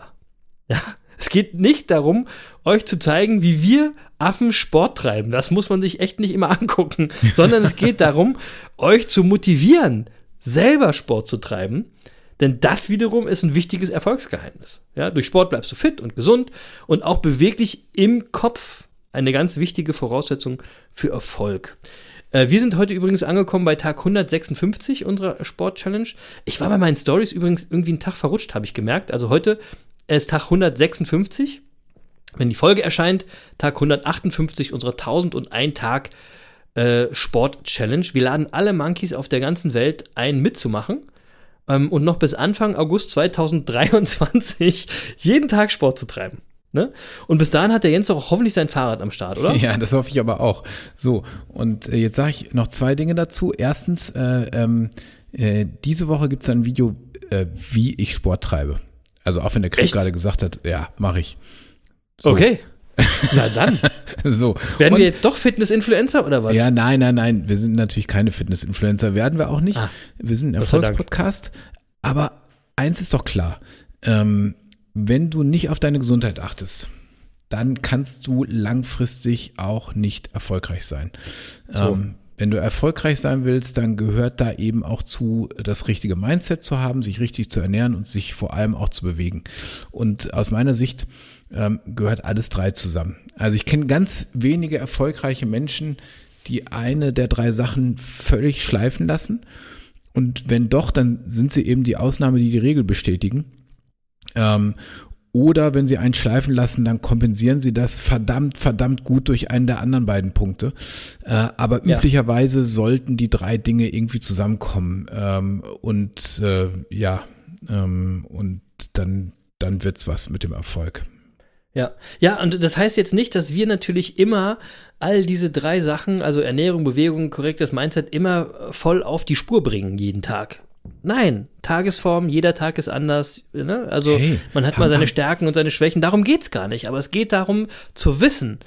Ja, es geht nicht darum, euch zu zeigen, wie wir Affen Sport treiben. Das muss man sich echt nicht immer [laughs] angucken, sondern es geht darum, euch zu motivieren, selber Sport zu treiben. Denn das wiederum ist ein wichtiges Erfolgsgeheimnis. Ja, durch Sport bleibst du fit und gesund und auch beweglich im Kopf. Eine ganz wichtige Voraussetzung für Erfolg. Äh, Wir sind heute übrigens angekommen bei Tag 156 unserer Sport-Challenge. Ich war bei meinen Stories übrigens irgendwie einen Tag verrutscht, habe ich gemerkt. Also heute ist Tag 156. Wenn die Folge erscheint, Tag 158 unserer 1001 Tag äh, Sport-Challenge. Wir laden alle Monkeys auf der ganzen Welt ein, mitzumachen. Ähm, und noch bis Anfang August 2023 [laughs] jeden Tag Sport zu treiben. Ne? Und bis dahin hat der Jens doch auch hoffentlich sein Fahrrad am Start, oder? [laughs] Ja, das hoffe ich aber auch. So, und äh, jetzt sage ich noch zwei Dinge dazu. Erstens, äh, ähm, äh, diese Woche gibt es ein Video, äh, wie ich Sport treibe. Also auch wenn der Chris gerade gesagt hat, ja, mache ich. So, Okay. [laughs] Na dann. So. Werden Und- wir jetzt doch Fitness-Influencer oder was? Ja, nein, nein, nein. Wir sind natürlich keine Fitness-Influencer, werden wir auch nicht. Ah, wir sind ein. Erfolgspodcast. Aber eins ist doch klar. Ähm, wenn du nicht auf deine Gesundheit achtest, dann kannst du langfristig auch nicht erfolgreich sein. So. Ähm, wenn du erfolgreich sein willst, dann gehört da eben auch zu, das richtige Mindset zu haben, sich richtig zu ernähren und sich vor allem auch zu bewegen. Und aus meiner Sicht ähm, gehört alles drei zusammen. Also ich kenne ganz wenige erfolgreiche Menschen, die eine der drei Sachen völlig schleifen lassen. Und wenn doch, dann sind sie eben die Ausnahme, die die Regel bestätigen. Ähm, oder wenn sie einen schleifen lassen, dann kompensieren sie das verdammt, verdammt gut durch einen der anderen beiden Punkte. Äh, aber Ja. üblicherweise sollten die drei Dinge irgendwie zusammenkommen. Ähm, und äh, ja, ähm, und dann, dann wird's was mit dem Erfolg. Ja, ja, und das heißt jetzt nicht, dass wir natürlich immer all diese drei Sachen, also Ernährung, Bewegung, korrektes Mindset, immer voll auf die Spur bringen, jeden Tag. Nein, Tagesform, jeder Tag ist anders. Ne? Also Hey, man hat mal seine Stärken und seine Schwächen. Darum geht's gar nicht. Aber es geht darum zu wissen,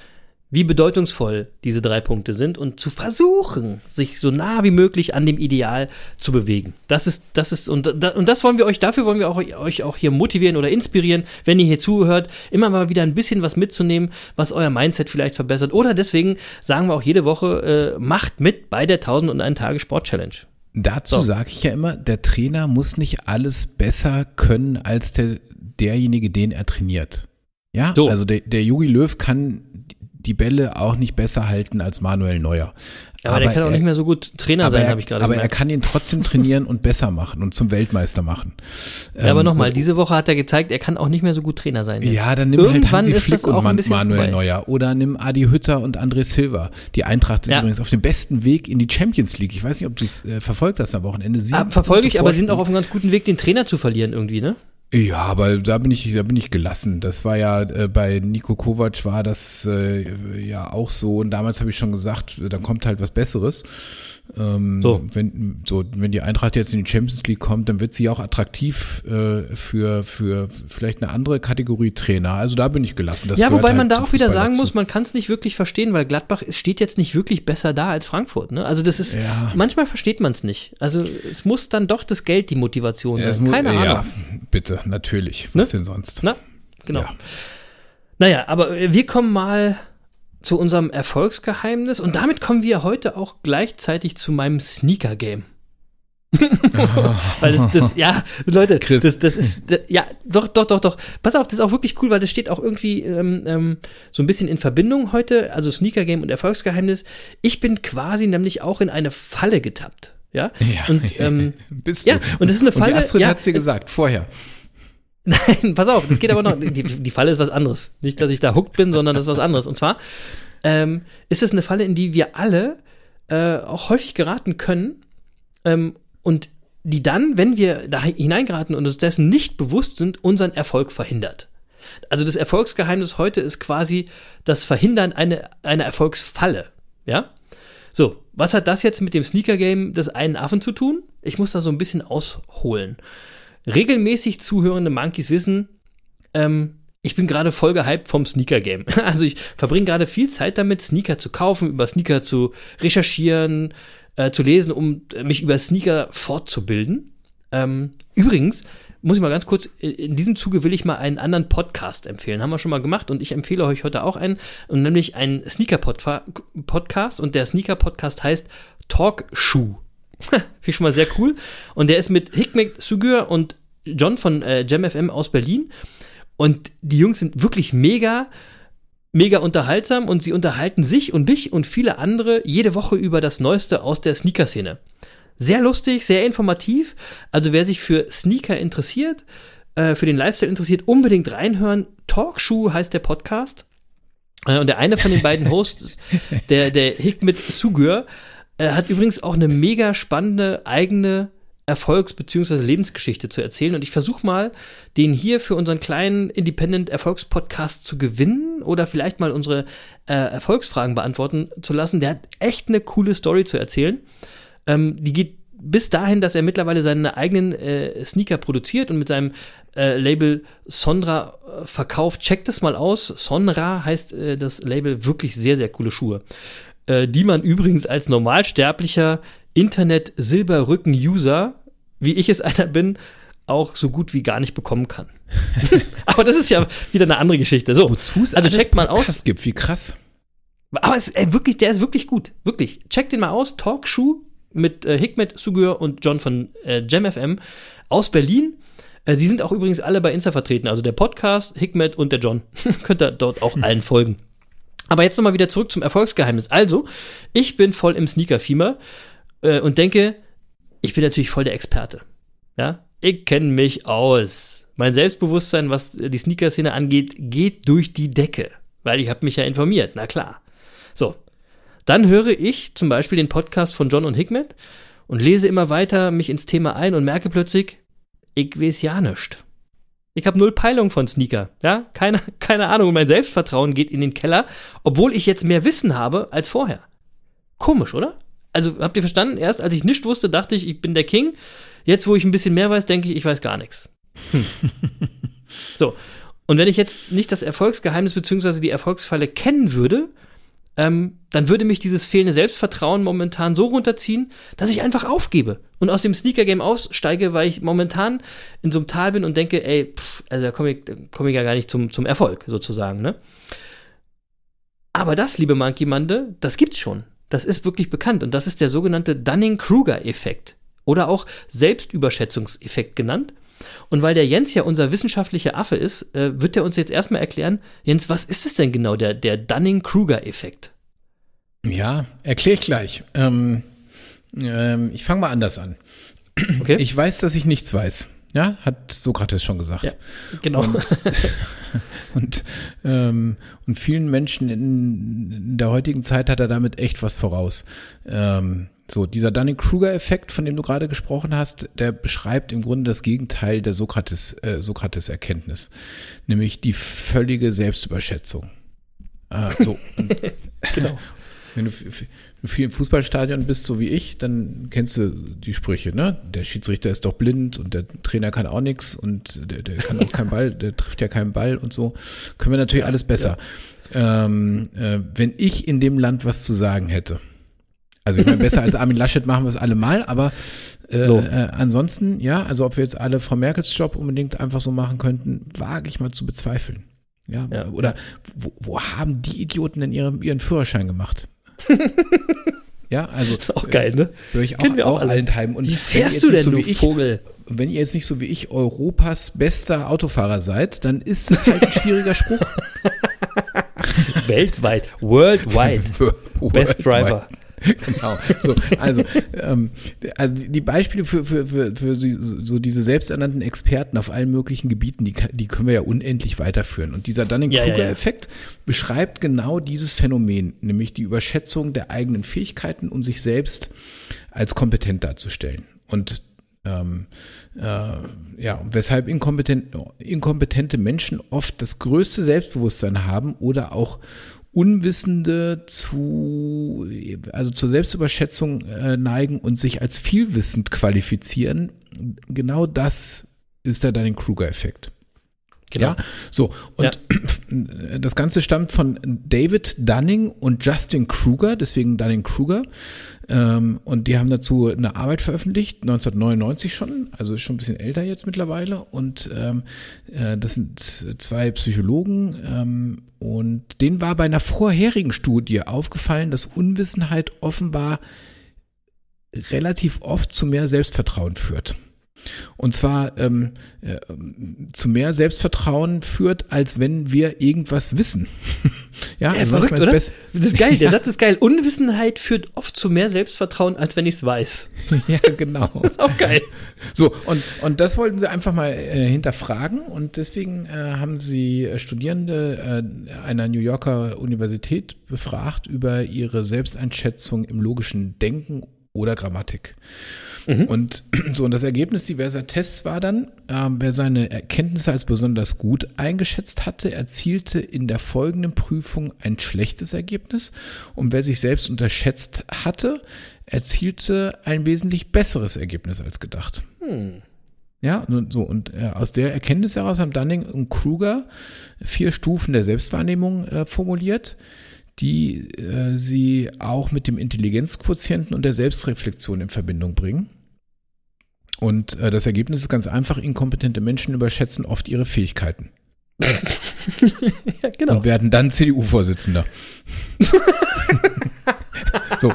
wie bedeutungsvoll diese drei Punkte sind und zu versuchen, sich so nah wie möglich an dem Ideal zu bewegen. Das ist, das ist, und, und das wollen wir euch, dafür wollen wir auch, euch auch hier motivieren oder inspirieren, wenn ihr hier zuhört, immer mal wieder ein bisschen was mitzunehmen, was euer Mindset vielleicht verbessert. Oder deswegen sagen wir auch jede Woche, äh, macht mit bei der 1001 Tage Sport Challenge. Dazu So. sage ich ja immer, der Trainer muss nicht alles besser können als der, derjenige, den er trainiert. Ja, So. also der, der Jogi Löw kann die Bälle auch nicht besser halten als Manuel Neuer. Aber, der kann auch er- nicht mehr so gut Trainer aber sein, er, habe ich gerade Aber er gemerkt. kann ihn trotzdem trainieren und besser machen und zum Weltmeister machen. ja, aber Ähm, nochmal, und- diese Woche hat er gezeigt, er kann auch nicht mehr so gut Trainer sein. jetzt. Ja, dann nimm halt Irgendwann Hansi ist Flick und Manuel vorbei. Neuer. Oder nimm Adi Hütter und André Silva. Die Eintracht ist Ja. übrigens auf dem besten Weg in die Champions League. Ich weiß nicht, ob du es äh, verfolgt hast am Wochenende. Sieben Ah, verfolge ich, aber sie sind auch auf einem ganz guten Weg, den Trainer zu verlieren irgendwie, ne? Ja, aber da bin ich, da bin ich gelassen. Das war ja äh, bei Nico Kovac war das äh, ja auch so. Und damals habe ich schon gesagt, da kommt halt was Besseres. Ähm, So. Wenn, so, wenn die Eintracht jetzt in die Champions League kommt, dann wird sie auch attraktiv äh, für, für vielleicht eine andere Kategorie Trainer. Also da bin ich gelassen. Das ja, wobei man halt da zum auch wieder sagen dazu. muss, man kann es nicht wirklich verstehen, weil Gladbach steht jetzt nicht wirklich besser da als Frankfurt. Ne? Also das ist, Ja. manchmal versteht man es nicht. Also es muss dann doch das Geld die Motivation Ja, sein. mu- Keine ja, Ahnung. bitte, natürlich. Was Ne? denn sonst? Na, genau. Ja. Naja, aber äh, wir kommen mal zu unserem Erfolgsgeheimnis und damit kommen wir heute auch gleichzeitig zu meinem Sneaker-Game. [laughs] weil das, das, ja, Leute, Chris. das, das ist, das, ja, doch, doch, doch, doch. Pass auf, das ist auch wirklich cool, weil das steht auch irgendwie ähm, ähm, so ein bisschen in Verbindung heute, also Sneaker Game und Erfolgsgeheimnis. Ich bin quasi nämlich auch in eine Falle getappt. Ja, Ja, und ähm, [laughs] bist ja, und das ist eine Und Falle. die Astrid ja, hat's dir gesagt, vorher. [laughs] Nein, pass auf, das geht aber noch. Die, die Falle ist was anderes. Nicht, dass ich da hooked bin, sondern das ist was anderes. Und zwar ähm, ist es eine Falle, in die wir alle äh, auch häufig geraten können ähm, und die dann, wenn wir da hineingeraten und uns dessen nicht bewusst sind, unseren Erfolg verhindert. Also das Erfolgsgeheimnis heute ist quasi das Verhindern einer eine Erfolgsfalle. Ja? So, was hat das jetzt mit dem Sneaker-Game des einen Affen zu tun? Ich muss da so ein bisschen ausholen. Regelmäßig zuhörende Monkeys wissen, ähm, ich bin gerade voll gehypt vom Sneaker-Game. [laughs] Also ich verbringe gerade viel Zeit damit, Sneaker zu kaufen, über Sneaker zu recherchieren, äh, zu lesen, um mich über Sneaker fortzubilden. Ähm, übrigens, muss ich mal ganz kurz, in diesem Zuge will ich mal einen anderen Podcast empfehlen. Haben wir schon mal gemacht und ich empfehle euch heute auch einen, nämlich einen Sneaker-Podcast und der Sneaker-Podcast heißt Talkshoe. [laughs] Finde ich schon mal sehr cool. Und der ist mit Hikmet Sugur und John von äh, JamFM aus Berlin. Und die Jungs sind wirklich mega, mega unterhaltsam und sie unterhalten sich und mich und viele andere jede Woche über das Neueste aus der Sneaker-Szene. Sehr lustig, sehr informativ. Also wer sich für Sneaker interessiert, äh, für den Lifestyle interessiert, unbedingt reinhören. Talkshoe heißt der Podcast. Äh, und der eine von den beiden [laughs] Hosts, der, der Hikmet Sugur, äh, hat übrigens auch eine mega spannende eigene Erfolgs- bzw. Lebensgeschichte zu erzählen. Und ich versuche mal, den hier für unseren kleinen Independent-Erfolgspodcast zu gewinnen oder vielleicht mal unsere äh, Erfolgsfragen beantworten zu lassen. Der hat echt eine coole Story zu erzählen. Ähm, die geht bis dahin, dass er mittlerweile seine eigenen äh, Sneaker produziert und mit seinem äh, Label Sonra äh, verkauft. Checkt das mal aus. Sonra heißt äh, das Label wirklich sehr, sehr coole Schuhe. Äh, die man übrigens als normalsterblicher Internet-Silberrücken-User, wie ich es einer bin, auch so gut wie gar nicht bekommen kann. [laughs] Aber das ist ja wieder eine andere Geschichte. So, Wozu es also checkt mal aus. Podcasts gibt, wie krass. Aber es, ey, wirklich, der ist wirklich gut. Wirklich. Checkt den mal aus. Talkshoe mit äh, Hikmet Sugur und John von äh, JamFM aus Berlin. Äh, sie sind auch übrigens alle bei Insta vertreten. Also der Podcast, Hikmet und der John. [laughs] Könnt ihr dort auch allen folgen. Aber jetzt nochmal wieder zurück zum Erfolgsgeheimnis. Also, ich bin voll im Sneaker-Fieber äh, und denke, ich bin natürlich voll der Experte. Ja, ich kenne mich aus. Mein Selbstbewusstsein, was die Sneaker-Szene angeht, geht durch die Decke, weil ich habe mich ja informiert. Na klar. So, dann höre ich zum Beispiel den Podcast von John und Hikmet und lese immer weiter mich ins Thema ein und merke plötzlich, ich weiß ja nicht. Ich habe null Peilung von Sneaker. Ja, keine, [laughs] keine Ahnung. Mein Selbstvertrauen geht in den Keller, obwohl ich jetzt mehr Wissen habe als vorher. Komisch, oder? Also habt ihr verstanden? Erst als ich nichts wusste, dachte ich, ich bin der King. Jetzt, wo ich ein bisschen mehr weiß, denke ich, ich weiß gar nichts. Hm. [laughs] so. Und wenn ich jetzt nicht das Erfolgsgeheimnis bzw. die Erfolgsfalle kennen würde, ähm, dann würde mich dieses fehlende Selbstvertrauen momentan so runterziehen, dass ich einfach aufgebe und aus dem Sneaker-Game aussteige, weil ich momentan in so einem Tal bin und denke, ey, pff, also da komme ich, komm ich ja gar nicht zum, zum Erfolg sozusagen, ne? Aber das, liebe Monkey Mande, das gibt's schon. Das ist wirklich bekannt und das ist der sogenannte Dunning-Kruger-Effekt oder auch Selbstüberschätzungseffekt genannt. Und weil der Jens ja unser wissenschaftlicher Affe ist, äh, wird er uns jetzt erstmal erklären, Jens, was ist es denn genau, der, der Dunning-Kruger-Effekt? Ja, erkläre ich gleich. Ähm, ähm, ich fange mal anders an. Okay? Ich weiß, dass ich nichts weiß. Ja, hat Sokrates schon gesagt. Ja, genau. Und, [laughs] und, ähm, und vielen Menschen in, in der heutigen Zeit hat er damit echt was voraus. Ähm, so, dieser Dunning-Kruger-Effekt, von dem du gerade gesprochen hast, der beschreibt im Grunde das Gegenteil der Sokrates, äh, Sokrates-Erkenntnis, nämlich die völlige Selbstüberschätzung. Äh, so. [laughs] Genau. Wenn du viel im Fußballstadion bist, so wie ich, dann kennst du die Sprüche, ne? Der Schiedsrichter ist doch blind und der Trainer kann auch nichts und der, der kann auch keinen Ball, der trifft ja keinen Ball und so. Können wir natürlich alles besser. Ähm, äh, wenn ich in dem Land was zu sagen hätte, also ich meine, besser als Armin Laschet machen wir es alle mal, aber äh, So. äh, ansonsten, ja, also ob wir jetzt alle Frau Merkels Job unbedingt einfach so machen könnten, wage ich mal zu bezweifeln. Ja, Ja. oder wo, wo haben die Idioten denn ihren, ihren Führerschein gemacht? [laughs] Ja, also. Das ist auch geil, ne? Höre ich auch, wir auch auch alle. allenthalben. Und Wie fährst du denn, so du ich, Vogel? Wenn ihr jetzt nicht so wie ich Europas bester Autofahrer seid, dann ist es halt ein schwieriger Spruch. [laughs] Weltweit, [laughs] worldwide, best driver. [laughs] genau. So, also, ähm, also die Beispiele für, für, für, für so diese selbsternannten Experten auf allen möglichen Gebieten, die, die können wir ja unendlich weiterführen. Und dieser Ja, ja, Dunning-Kruger-Effekt beschreibt genau dieses Phänomen, nämlich die Überschätzung der eigenen Fähigkeiten, um sich selbst als kompetent darzustellen. Und ähm, äh, ja, weshalb inkompetent, inkompetente Menschen oft das größte Selbstbewusstsein haben oder auch Unwissende zu, also zur Selbstüberschätzung äh, neigen und sich als vielwissend qualifizieren. Genau das ist der Dunning-Kruger-Effekt. Genau. Ja, so. Und [clears throat] das Ganze stammt von David Dunning und Justin Kruger, deswegen Dunning-Kruger. Ähm, und die haben dazu eine Arbeit veröffentlicht, 1999 schon, also ist schon ein bisschen älter jetzt mittlerweile. Und ähm, äh, das sind zwei Psychologen. Ähm, und denen war bei einer vorherigen Studie aufgefallen, dass Unwissenheit offenbar relativ oft zu mehr Selbstvertrauen führt. Und zwar ähm, äh, zu mehr Selbstvertrauen führt, als wenn wir irgendwas wissen. [laughs] ja, Ja, also verrückt, oder? ist Das ist geil, [laughs] der Satz ist geil. Unwissenheit führt oft zu mehr Selbstvertrauen, als wenn ich es weiß. [laughs] ja, genau. Ist auch geil. So, und, und das wollten sie einfach mal äh, hinterfragen und deswegen äh, haben sie Studierende äh, einer New Yorker Universität befragt über ihre Selbsteinschätzung im logischen Denken oder Grammatik. Und [clears throat] so, und das Ergebnis diverser Tests war dann, ähm, wer seine Erkenntnisse als besonders gut eingeschätzt hatte, erzielte in der folgenden Prüfung ein schlechtes Ergebnis. Und wer sich selbst unterschätzt hatte, erzielte ein wesentlich besseres Ergebnis als gedacht. Ja, und so, und äh, aus der Erkenntnis heraus haben Dunning und Kruger vier Stufen der Selbstwahrnehmung äh, formuliert, die äh, sie auch mit dem Intelligenzquotienten und der Selbstreflexion in Verbindung bringen. Und äh, das Ergebnis ist ganz einfach, inkompetente Menschen überschätzen oft ihre Fähigkeiten [laughs] Ja, genau. und werden dann CDU-Vorsitzender. [laughs] so.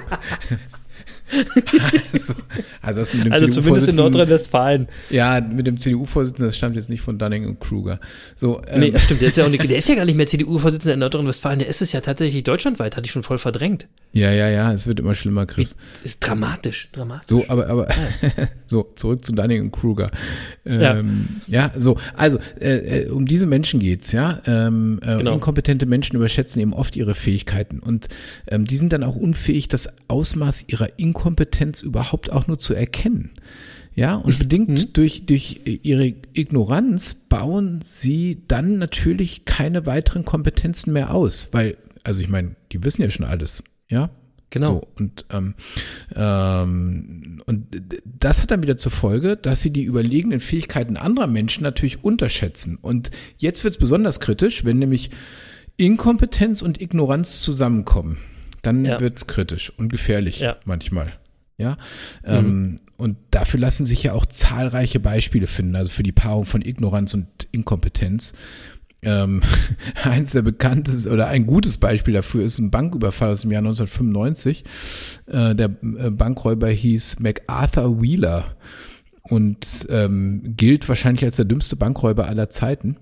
Also, also das mit dem Also zumindest in Nordrhein-Westfalen. Ja, mit dem CDU-Vorsitzenden, das stammt jetzt nicht von Dunning und Kruger. So, ähm, Nee, das stimmt. Der ist ja, auch nicht, der ist ja gar nicht mehr CDU-Vorsitzender in Nordrhein-Westfalen. Der ist es ja tatsächlich deutschlandweit. Hatte ich schon voll verdrängt. ja, ja, ja, es wird immer schlimmer, Chris. Ist dramatisch. Dramatisch. So, aber, aber, [laughs] so, zurück zu Dunning und Kruger. Ähm, ja. so, also, äh, äh, um diese Menschen geht's, ja. Ähm, äh, Genau. Inkompetente Menschen überschätzen eben oft ihre Fähigkeiten und ähm, die sind dann auch unfähig, das Ausmaß ihrer Inkompetenz überhaupt auch nur zu erkennen. Ja, und bedingt durch, durch ihre Ignoranz bauen sie dann natürlich keine weiteren Kompetenzen mehr aus, weil, also ich meine, die wissen ja schon alles, ja. Genau. So, und, ähm, ähm, und das hat dann wieder zur Folge, dass sie die überlegenen Fähigkeiten anderer Menschen natürlich unterschätzen. Und jetzt wird es besonders kritisch, wenn nämlich Inkompetenz und Ignoranz zusammenkommen. Dann Ja. wird es kritisch und gefährlich Ja. manchmal. Ja, ähm, und dafür lassen sich ja auch zahlreiche Beispiele finden, also für die Paarung von Ignoranz und Inkompetenz. Ähm, [laughs] eins der bekanntesten oder ein gutes Beispiel dafür ist ein Banküberfall aus dem Jahr 1995. Äh, der äh, Bankräuber hieß MacArthur Wheeler und ähm, gilt wahrscheinlich als der dümmste Bankräuber aller Zeiten.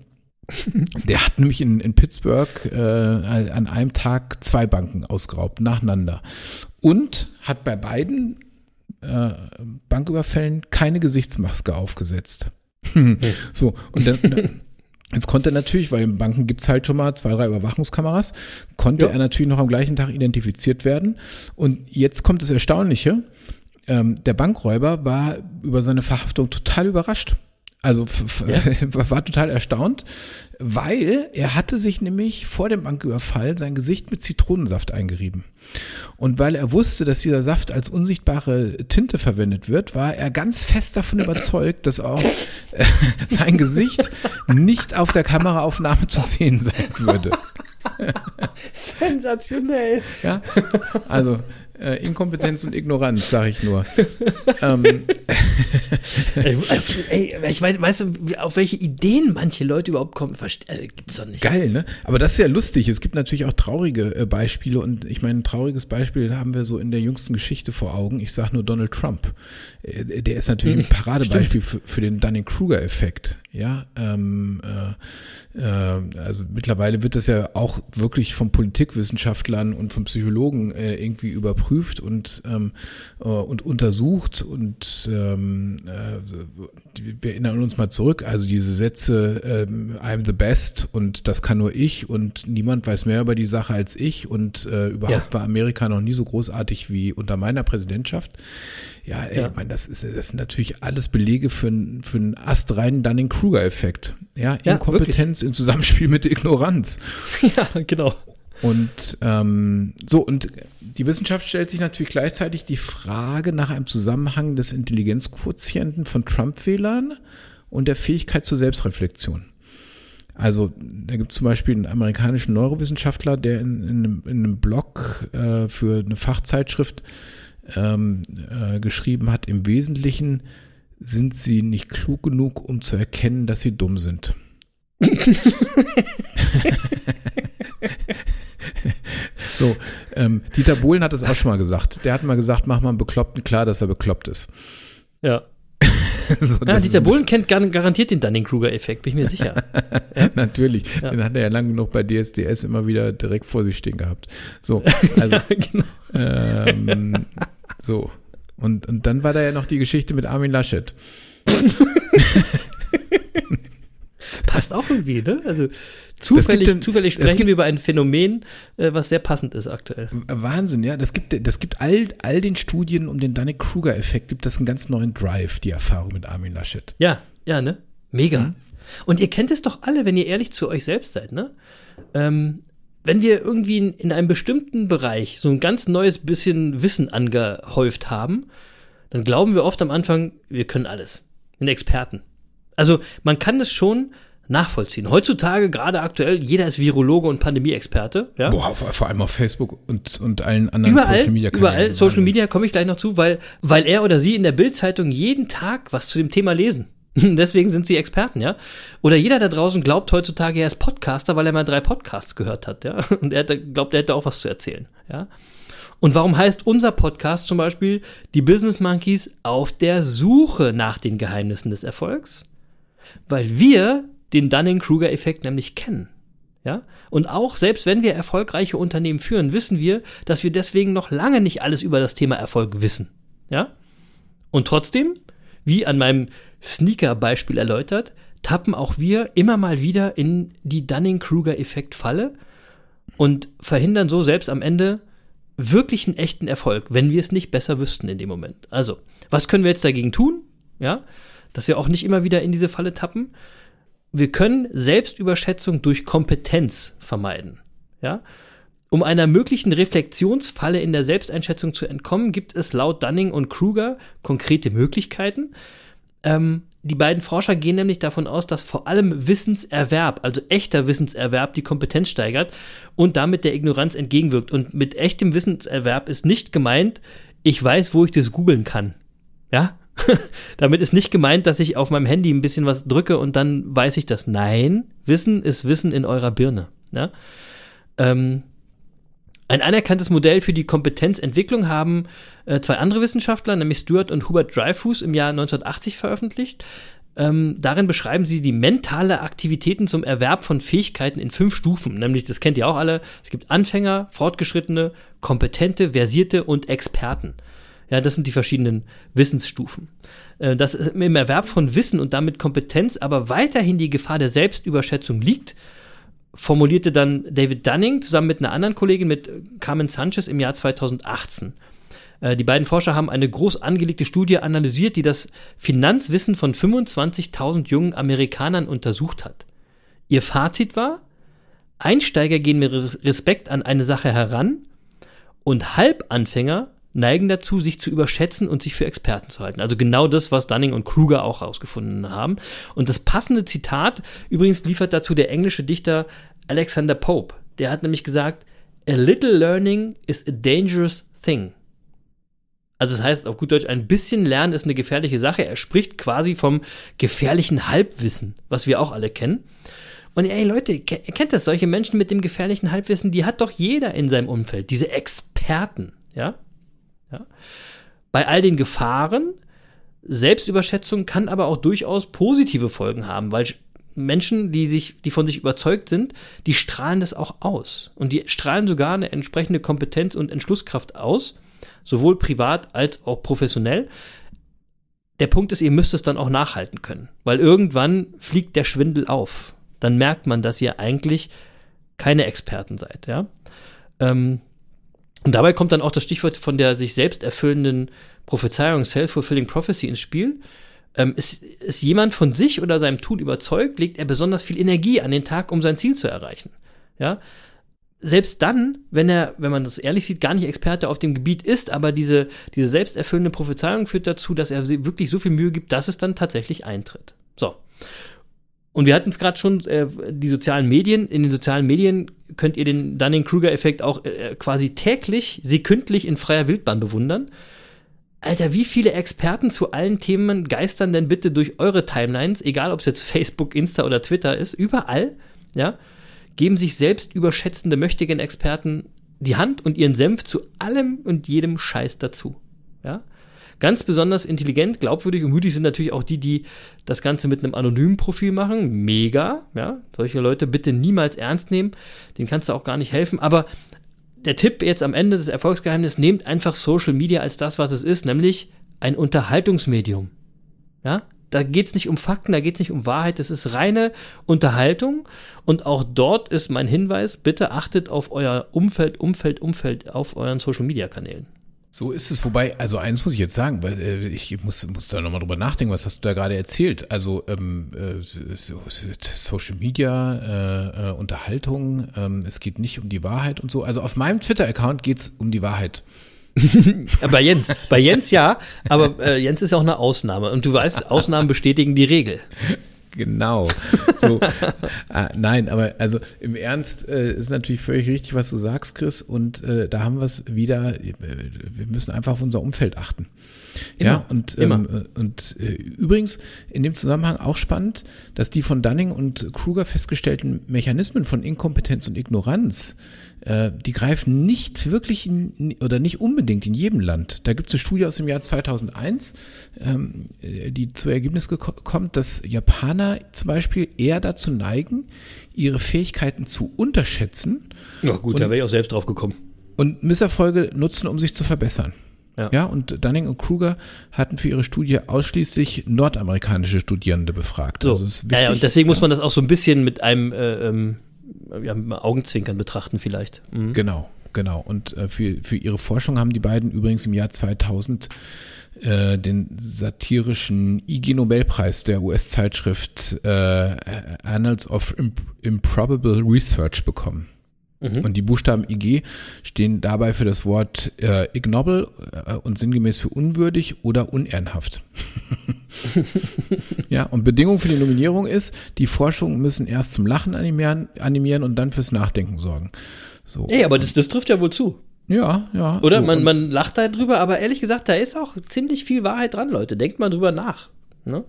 [laughs] Der hat nämlich in, in Pittsburgh äh, an einem Tag zwei Banken ausgeraubt, nacheinander. Und hat bei beiden äh, Banküberfällen keine Gesichtsmaske aufgesetzt. [laughs] so, und dann, jetzt konnte er natürlich, weil in Banken gibt's halt schon mal zwei, drei Überwachungskameras, konnte Ja. er natürlich noch am gleichen Tag identifiziert werden. Und jetzt kommt das Erstaunliche. Ähm, der Bankräuber war über seine Verhaftung total überrascht. Also f- [laughs] war total erstaunt, weil er hatte sich nämlich vor dem Banküberfall sein Gesicht mit Zitronensaft eingerieben. Und weil er wusste, dass dieser Saft als unsichtbare Tinte verwendet wird, war er ganz fest davon überzeugt, dass auch äh, [laughs] sein Gesicht nicht auf der Kameraaufnahme zu sehen sein würde. [laughs] Sensationell. Ja, also Äh, Inkompetenz und Ignoranz, sage ich nur. [laughs] ähm. [laughs] ey, ey, ich weiß, weißt du, auf welche Ideen manche Leute überhaupt kommen? Äh, gibt's doch nicht. Geil, ne? Aber das ist ja lustig. Es gibt natürlich auch traurige äh, Beispiele und ich meine, ein trauriges Beispiel haben wir so in der jüngsten Geschichte vor Augen. Ich sage nur Donald Trump. Äh, der ist natürlich ein Paradebeispiel für, für den Dunning-Kruger-Effekt. Ja, ähm, äh, äh, also mittlerweile wird das ja auch wirklich von Politikwissenschaftlern und von Psychologen äh, irgendwie überprüft und ähm, äh, und untersucht und ähm, äh, wir erinnern uns mal zurück, also diese Sätze ähm, I'm the best und das kann nur ich und niemand weiß mehr über die Sache als ich und äh, überhaupt ja. war Amerika noch nie so großartig wie unter meiner Präsidentschaft. Ja, ey, ja. Ich meine, das, ist, das sind natürlich alles Belege für, für einen astreinen Dunning-Kruger-Effekt. Ja, Inkompetenz ja, im Zusammenspiel mit Ignoranz. [laughs] Ja, genau. Und ähm, so, und die Wissenschaft stellt sich natürlich gleichzeitig die Frage nach einem Zusammenhang des Intelligenzquotienten von Trump-Wählern und der Fähigkeit zur Selbstreflexion. Also da gibt es zum Beispiel einen amerikanischen Neurowissenschaftler, der in, in, einem, in einem Blog äh, für eine Fachzeitschrift ähm, äh, geschrieben hat, im Wesentlichen sind sie nicht klug genug, um zu erkennen, dass sie dumm sind. [laughs] so, ähm, Dieter Bohlen hat es auch schon mal gesagt. Der hat mal gesagt, mach mal einen Bekloppten klar, dass er bekloppt ist. Ja. [laughs] so, ja, Dieter Bohlen kennt garantiert den Dunning-Kruger-Effekt, bin ich mir sicher. [laughs] ja? Natürlich, ja. den hat er ja lang genug bei DSDS immer wieder direkt vor sich stehen gehabt. So, [laughs] also, ja, genau. ähm, so. Und, und dann war da ja noch die Geschichte mit Armin Laschet. Passt auch irgendwie, ne? Also zufällig, denn, zufällig sprechen gibt, wir über ein Phänomen, äh, was sehr passend ist aktuell. Wahnsinn, ja. Das gibt, das gibt all, all den Studien um den Dunning-Kruger-Effekt, gibt das einen ganz neuen Drive, die Erfahrung mit Armin Laschet. Ja, ja, ne? Mega. Mhm. Und ihr kennt es doch alle, wenn ihr ehrlich zu euch selbst seid, ne? Ähm, wenn wir irgendwie in, in einem bestimmten Bereich so ein ganz neues bisschen Wissen angehäuft haben, dann glauben wir oft am Anfang, wir können alles. Wir sind Experten. Also man kann es schon nachvollziehen. Heutzutage, gerade aktuell, jeder ist Virologe und Pandemie-Experte. Ja? Boah, vor allem auf Facebook und, und allen anderen überall, Social Media Kanälen. Überall, Social Media komme ich gleich noch zu, weil, weil er oder sie in der Bildzeitung jeden Tag was zu dem Thema lesen. [laughs] Deswegen sind sie Experten, ja. Oder jeder da draußen glaubt heutzutage, er ist Podcaster, weil er mal drei Podcasts gehört hat, ja. [laughs] Und er glaubt, er hätte auch was zu erzählen, ja. Und warum heißt unser Podcast zum Beispiel die Business Monkeys auf der Suche nach den Geheimnissen des Erfolgs? Weil wir den Dunning-Kruger-Effekt nämlich kennen. Ja? Und auch selbst wenn wir erfolgreiche Unternehmen führen, wissen wir, dass wir deswegen noch lange nicht alles über das Thema Erfolg wissen. Ja? Und trotzdem, wie an meinem Sneaker-Beispiel erläutert, tappen auch wir immer mal wieder in die Dunning-Kruger-Effekt-Falle und verhindern so selbst am Ende wirklich einen echten Erfolg, wenn wir es nicht besser wüssten in dem Moment. Also, was können wir jetzt dagegen tun? Ja, dass wir auch nicht immer wieder in diese Falle tappen. Wir können Selbstüberschätzung durch Kompetenz vermeiden. Ja, um einer möglichen Reflexionsfalle in der Selbsteinschätzung zu entkommen, gibt es laut Dunning und Kruger konkrete Möglichkeiten. Ähm, die beiden Forscher gehen nämlich davon aus, dass vor allem Wissenserwerb, also echter Wissenserwerb, die Kompetenz steigert und damit der Ignoranz entgegenwirkt. Und mit echtem Wissenserwerb ist nicht gemeint, ich weiß, wo ich das googeln kann. Ja? [laughs] damit ist nicht gemeint, dass ich auf meinem Handy ein bisschen was drücke und dann weiß ich das. Nein, Wissen ist Wissen in eurer Birne. Ja? Ähm, ein anerkanntes Modell für die Kompetenzentwicklung haben äh, zwei andere Wissenschaftler, nämlich Stuart und Hubert Dreyfus, im Jahr 1980 veröffentlicht. Ähm, darin beschreiben sie die mentale Aktivitäten zum Erwerb von Fähigkeiten in fünf Stufen. Nämlich, das kennt ihr auch alle, es gibt Anfänger, Fortgeschrittene, Kompetente, Versierte und Experten. Ja, das sind die verschiedenen Wissensstufen. Äh, dass im Erwerb von Wissen und damit Kompetenz aber weiterhin die Gefahr der Selbstüberschätzung liegt, formulierte dann David Dunning zusammen mit einer anderen Kollegin, mit Carmen Sanchez im Jahr 2018. Äh, die beiden Forscher haben eine groß angelegte Studie analysiert, die das Finanzwissen von 25.000 jungen Amerikanern untersucht hat. Ihr Fazit war, Einsteiger gehen mit Respekt an eine Sache heran und Halbanfänger neigen dazu, sich zu überschätzen und sich für Experten zu halten. Also genau das, was Dunning und Kruger auch herausgefunden haben. Und das passende Zitat übrigens liefert dazu der englische Dichter Alexander Pope. Der hat nämlich gesagt, A little learning is a dangerous thing. Also das heißt auf gut Deutsch, ein bisschen Lernen ist eine gefährliche Sache. Er spricht quasi vom gefährlichen Halbwissen, was wir auch alle kennen. Und ey Leute, ihr kennt das, solche Menschen mit dem gefährlichen Halbwissen, die hat doch jeder in seinem Umfeld, diese Experten, ja? Ja? Bei all den Gefahren, Selbstüberschätzung kann aber auch durchaus positive Folgen haben, weil Menschen, die sich, die von sich überzeugt sind, die strahlen das auch aus. Und die strahlen sogar eine entsprechende Kompetenz und Entschlusskraft aus, sowohl privat als auch professionell. Der Punkt ist, ihr müsst es dann auch nachhalten können, weil irgendwann fliegt der Schwindel auf. Dann merkt man, dass ihr eigentlich keine Experten seid, ja. Ähm, und dabei kommt dann auch das Stichwort von der sich selbst erfüllenden Prophezeiung, Self-Fulfilling Prophecy ins Spiel. Ähm, ist, ist jemand von sich oder seinem Tun überzeugt, legt er besonders viel Energie an den Tag, um sein Ziel zu erreichen. Ja? Selbst dann, wenn er, wenn man das ehrlich sieht, gar nicht Experte auf dem Gebiet ist, aber diese, diese selbsterfüllende Prophezeiung führt dazu, dass er wirklich so viel Mühe gibt, dass es dann tatsächlich eintritt. So. Und wir hatten es gerade schon, äh, die sozialen Medien. In den sozialen Medien könnt ihr den Dunning-Kruger-Effekt auch äh, quasi täglich, sekündlich in freier Wildbahn bewundern. Alter, wie viele Experten zu allen Themen geistern denn bitte durch eure Timelines, egal ob es jetzt Facebook, Insta oder Twitter ist, überall, ja, geben sich selbst überschätzende möchtigen Experten die Hand und ihren Senf zu allem und jedem Scheiß dazu, ja. Ganz besonders intelligent, glaubwürdig und mutig sind natürlich auch die, die das Ganze mit einem anonymen Profil machen. Mega, ja. Solche Leute bitte niemals ernst nehmen. Den kannst du auch gar nicht helfen. Aber der Tipp jetzt am Ende des Erfolgsgeheimnisses, nehmt einfach Social Media als das, was es ist, nämlich ein Unterhaltungsmedium. Ja, da geht es nicht um Fakten, da geht es nicht um Wahrheit, das ist reine Unterhaltung. Und auch dort ist mein Hinweis, bitte achtet auf euer Umfeld, Umfeld, Umfeld auf euren Social Media Kanälen. So ist es, wobei, also eins muss ich jetzt sagen, weil äh, ich muss, muss da nochmal drüber nachdenken, was hast du da gerade erzählt? Also ähm, äh, so, Social Media, äh, äh, Unterhaltung, ähm, es geht nicht um die Wahrheit und so. Also auf meinem Twitter-Account geht es um die Wahrheit. [laughs] bei Jens, bei Jens ja, aber äh, Jens ist ja auch eine Ausnahme und du weißt, Ausnahmen bestätigen die Regel. Genau. So, ah, [laughs] nein, aber also im Ernst äh, ist natürlich völlig richtig, was du sagst, Chris. Und äh, da haben wir es wieder. Äh, wir müssen einfach auf unser Umfeld achten. Immer, ja, und, ähm, äh, und äh, übrigens in dem Zusammenhang auch spannend, dass die von Dunning und Kruger festgestellten Mechanismen von Inkompetenz und Ignoranz äh, die greifen nicht wirklich in, oder nicht unbedingt in jedem Land. Da gibt es eine Studie aus dem Jahr 2001, ähm, die zu Ergebnis kommt, dass Japaner zum Beispiel eher dazu neigen, ihre Fähigkeiten zu unterschätzen. Ja gut, und, da wäre ich auch selbst drauf gekommen. Und Misserfolge nutzen, um sich zu verbessern. Ja. ja, und Dunning und Kruger hatten für ihre Studie ausschließlich nordamerikanische Studierende befragt. So. Also wichtig, ja, ja, und deswegen ja. muss man das auch so ein bisschen mit einem äh, ähm, ja, Augenzwinkern betrachten vielleicht. Mhm. Genau, genau. Und äh, für, für ihre Forschung haben die beiden übrigens im Jahr 2000 äh, den satirischen IG Nobelpreis der US-Zeitschrift äh, Annals of Imp Improbable Research bekommen. Mhm. Und die Buchstaben IG stehen dabei für das Wort äh, ignoble äh, und sinngemäß für unwürdig oder unehrenhaft. [laughs] ja, und Bedingung für die Nominierung ist, die Forschungen müssen erst zum Lachen animieren, animieren und dann fürs Nachdenken sorgen. So. Ey, aber das, das trifft ja wohl zu. Ja, ja. Oder so, man, man lacht da drüber, aber ehrlich gesagt, da ist auch ziemlich viel Wahrheit dran, Leute. Denkt mal drüber nach. Ne?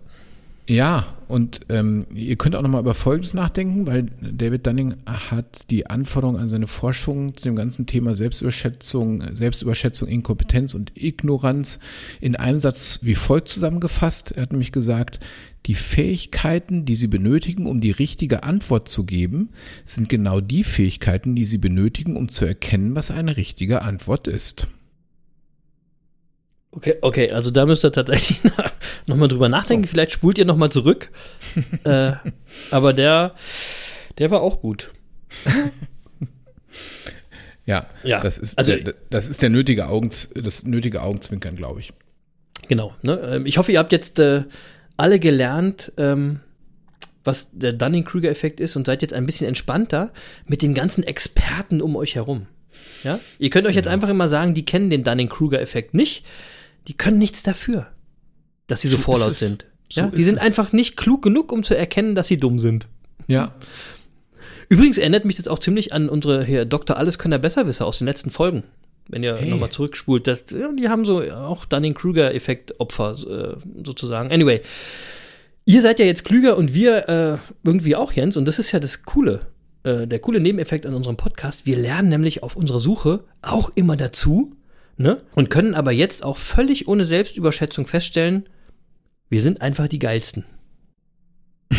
Ja, und ähm, ihr könnt auch nochmal über Folgendes nachdenken, weil David Dunning hat die Anforderungen an seine Forschung zu dem ganzen Thema Selbstüberschätzung, Selbstüberschätzung, Inkompetenz und Ignoranz in einem Satz wie folgt zusammengefasst. Er hat nämlich gesagt, die Fähigkeiten, die Sie benötigen, um die richtige Antwort zu geben, sind genau die Fähigkeiten, die Sie benötigen, um zu erkennen, was eine richtige Antwort ist. Okay, okay, also da müsst ihr tatsächlich [laughs] nochmal drüber nachdenken. So. Vielleicht spult ihr nochmal zurück. [laughs] äh, aber der, der war auch gut. [laughs] ja, ja, das ist, also, der, das ist der nötige Augens, das nötige Augenzwinkern, glaube ich. Genau. Ne? Ähm, ich hoffe, ihr habt jetzt äh, alle gelernt, ähm, was der Dunning-Kruger-Effekt ist und seid jetzt ein bisschen entspannter mit den ganzen Experten um euch herum. Ja? Ihr könnt euch jetzt genau. einfach immer sagen, die kennen den Dunning-Kruger-Effekt nicht die können nichts dafür, dass sie so, so vorlaut sind. Ja, so die sind es. einfach nicht klug genug, um zu erkennen, dass sie dumm sind. Ja. Übrigens erinnert mich das auch ziemlich an unsere hier Dr. Alleskönner Besserwisser aus den letzten Folgen. Wenn ihr Hey. nochmal zurückspult, das, die haben so auch Dunning-Kruger-Effekt-Opfer äh, sozusagen. Anyway, ihr seid ja jetzt klüger und wir äh, irgendwie auch, Jens, und das ist ja das Coole, äh, der coole Nebeneffekt an unserem Podcast. Wir lernen nämlich auf unserer Suche auch immer dazu, ne? Und können aber jetzt auch völlig ohne Selbstüberschätzung feststellen, wir sind einfach die geilsten. [laughs]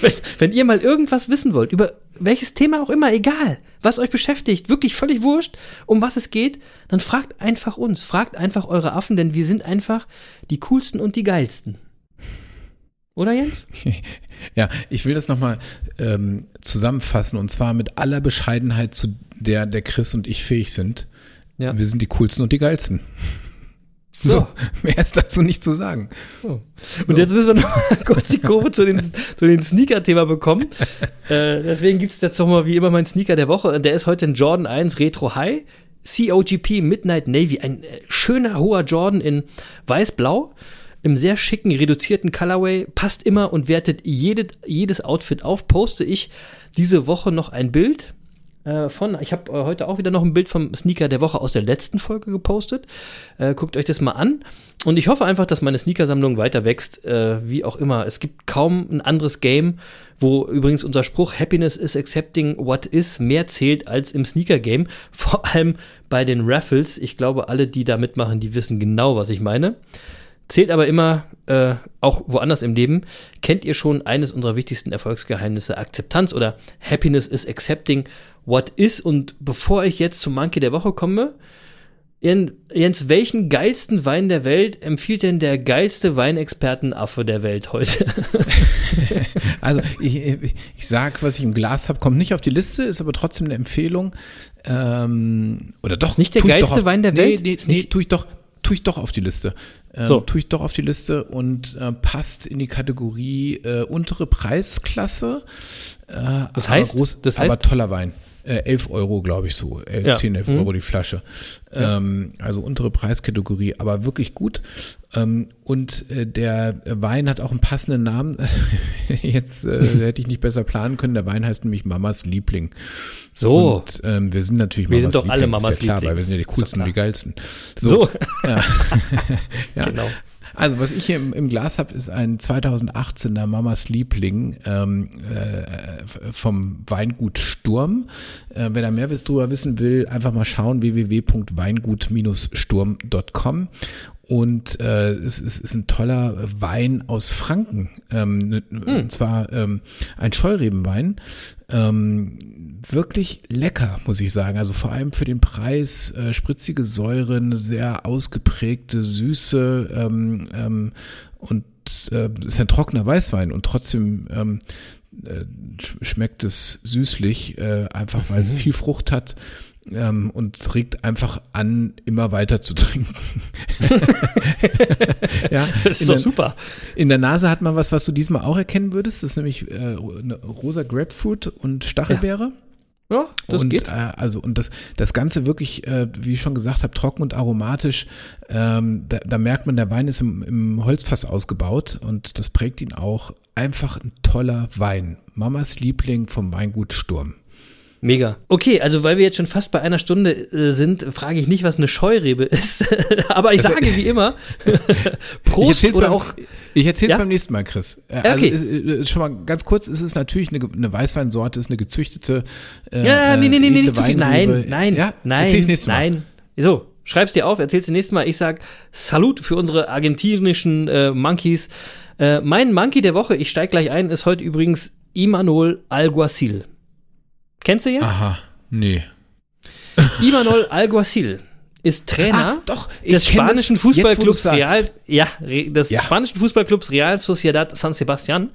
wenn, wenn ihr mal irgendwas wissen wollt, über welches Thema auch immer, egal, was euch beschäftigt, wirklich völlig wurscht, um was es geht, dann fragt einfach uns, fragt einfach eure Affen, denn wir sind einfach die coolsten und die geilsten. Oder Jens? [laughs] Ja, ich will das nochmal ähm, zusammenfassen und zwar mit aller Bescheidenheit, zu der der Chris und ich fähig sind. Ja. Wir sind die coolsten und die geilsten. So, So. [laughs] mehr ist dazu nicht zu sagen. Und jetzt müssen wir noch mal [laughs] kurz die Kurve zu den, zu den Sneaker-Thema bekommen. äh, deswegen gibt es jetzt noch mal wie immer meinen Sneaker der Woche. Und Der ist heute ein Jordan 1 Retro High. COGP Midnight Navy. Ein äh, schöner, hoher Jordan in weiß-blau. Im sehr schicken, reduzierten Colorway. Passt immer und wertet jede, jedes Outfit auf. Poste ich diese Woche noch ein Bild äh, von, ich habe äh, heute auch wieder noch ein Bild vom Sneaker der Woche aus der letzten Folge gepostet. Äh, guckt euch das mal an. Und ich hoffe einfach, dass meine Sneakersammlung weiter wächst, äh, wie auch immer. Es gibt kaum ein anderes Game, wo übrigens unser Spruch Happiness is accepting what is mehr zählt als im Sneaker-Game. Vor allem bei den Raffles. Ich glaube, alle, die da mitmachen, die wissen genau, was ich meine. Zählt aber immer, äh, auch woanders im Leben, kennt ihr schon eines unserer wichtigsten Erfolgsgeheimnisse, Akzeptanz oder Happiness is accepting what is. Und bevor ich jetzt zum Monkey der Woche komme, Jen- Jens, welchen geilsten Wein der Welt empfiehlt denn der geilste Weinexpertenaffe der Welt heute? [laughs] Also ich, ich, sag, was ich im Glas habe, kommt nicht auf die Liste, ist aber trotzdem eine Empfehlung. Ähm, oder doch. Ist nicht der geilste auf, Wein der nee, Welt? Nee, nee, nicht- tue ich doch, tue ich doch auf die Liste. Ähm, So. Tue ich doch auf die Liste und äh, passt in die Kategorie äh, untere Preisklasse. Äh, Das aber heißt- groß, das aber heißt- toller Wein. Äh, 11 Euro, glaube ich so. Äh, Ja. 10, 11 Mhm. Euro die Flasche. Ähm, also untere Preiskategorie, aber wirklich gut. Ähm, und äh, der Wein hat auch einen passenden Namen. [laughs] Jetzt äh, [laughs] hätte ich nicht besser planen können. Der Wein heißt nämlich Mamas Liebling. So. Und ähm, wir sind natürlich Wir Mamas sind doch alle Liebling, ist Mamas ja klar, Liebling. weil wir sind ja die coolsten und die geilsten. So. Ja. [laughs] ja. Genau. Also was ich hier im, im Glas habe, ist ein 2018er Mamas Liebling ähm, äh, vom Weingut Sturm. Äh, wer da mehr drüber wissen will, einfach mal schauen www.weingut-sturm.com. Und äh, es, es ist ein toller Wein aus Franken. Ähm, ne- Und zwar ähm, ein Scheurrebenwein. Ähm, wirklich lecker, muss ich sagen. Also vor allem für den Preis, äh, spritzige Säure, eine sehr ausgeprägte Süße ähm, ähm, und äh, ist ein trockener Weißwein und trotzdem ähm, äh, sch- schmeckt es süßlich, äh, einfach weil es viel Frucht hat. Ähm, und regt einfach an, immer weiter zu trinken. [laughs] ja, Das ist doch der- super. in der Nase hat man was, was du diesmal auch erkennen würdest. Das ist nämlich äh, eine rosa Grapefruit und Stachelbeere. Ja, das und, geht. Äh, also und das das Ganze wirklich, äh, wie ich schon gesagt habe, trocken und aromatisch. Ähm, da, da merkt man, der Wein ist im, im Holzfass ausgebaut und das prägt ihn auch. Einfach ein toller Wein. Mamas Liebling vom Weingut Sturm. Mega. Okay, also weil wir jetzt schon fast bei einer Stunde äh, sind, frage ich nicht, was eine Scheurebe [laughs] ist. Aber ich sage wie immer, [laughs] Ich Prost erzähl's oder beim, auch. Ich erzähl's Ja? beim nächsten Mal, Chris. Äh, Ja, okay. Also, äh, äh, schon mal ganz kurz, es ist natürlich eine, eine Weißweinsorte, ist eine gezüchtete. Äh, Ja, nee, nee, nee, nee, nicht zu viel. Nein, nein, ja? nein, Erzähl's nächstes Mal. nein. So, schreib's dir auf, erzähl's dir nächstes Mal. Ich sag Salut für unsere argentinischen äh, Monkeys. Äh, mein Monkey der Woche, ich steig gleich ein, ist heute übrigens Imanol Alguacil. Kennst du jetzt? Aha, nee. [laughs] Imanol Alguacil ist Trainer Ah, doch, des spanischen das, Fußballclubs. Real, ja, des Ja. spanischen Fußballclubs Real Sociedad San Sebastian.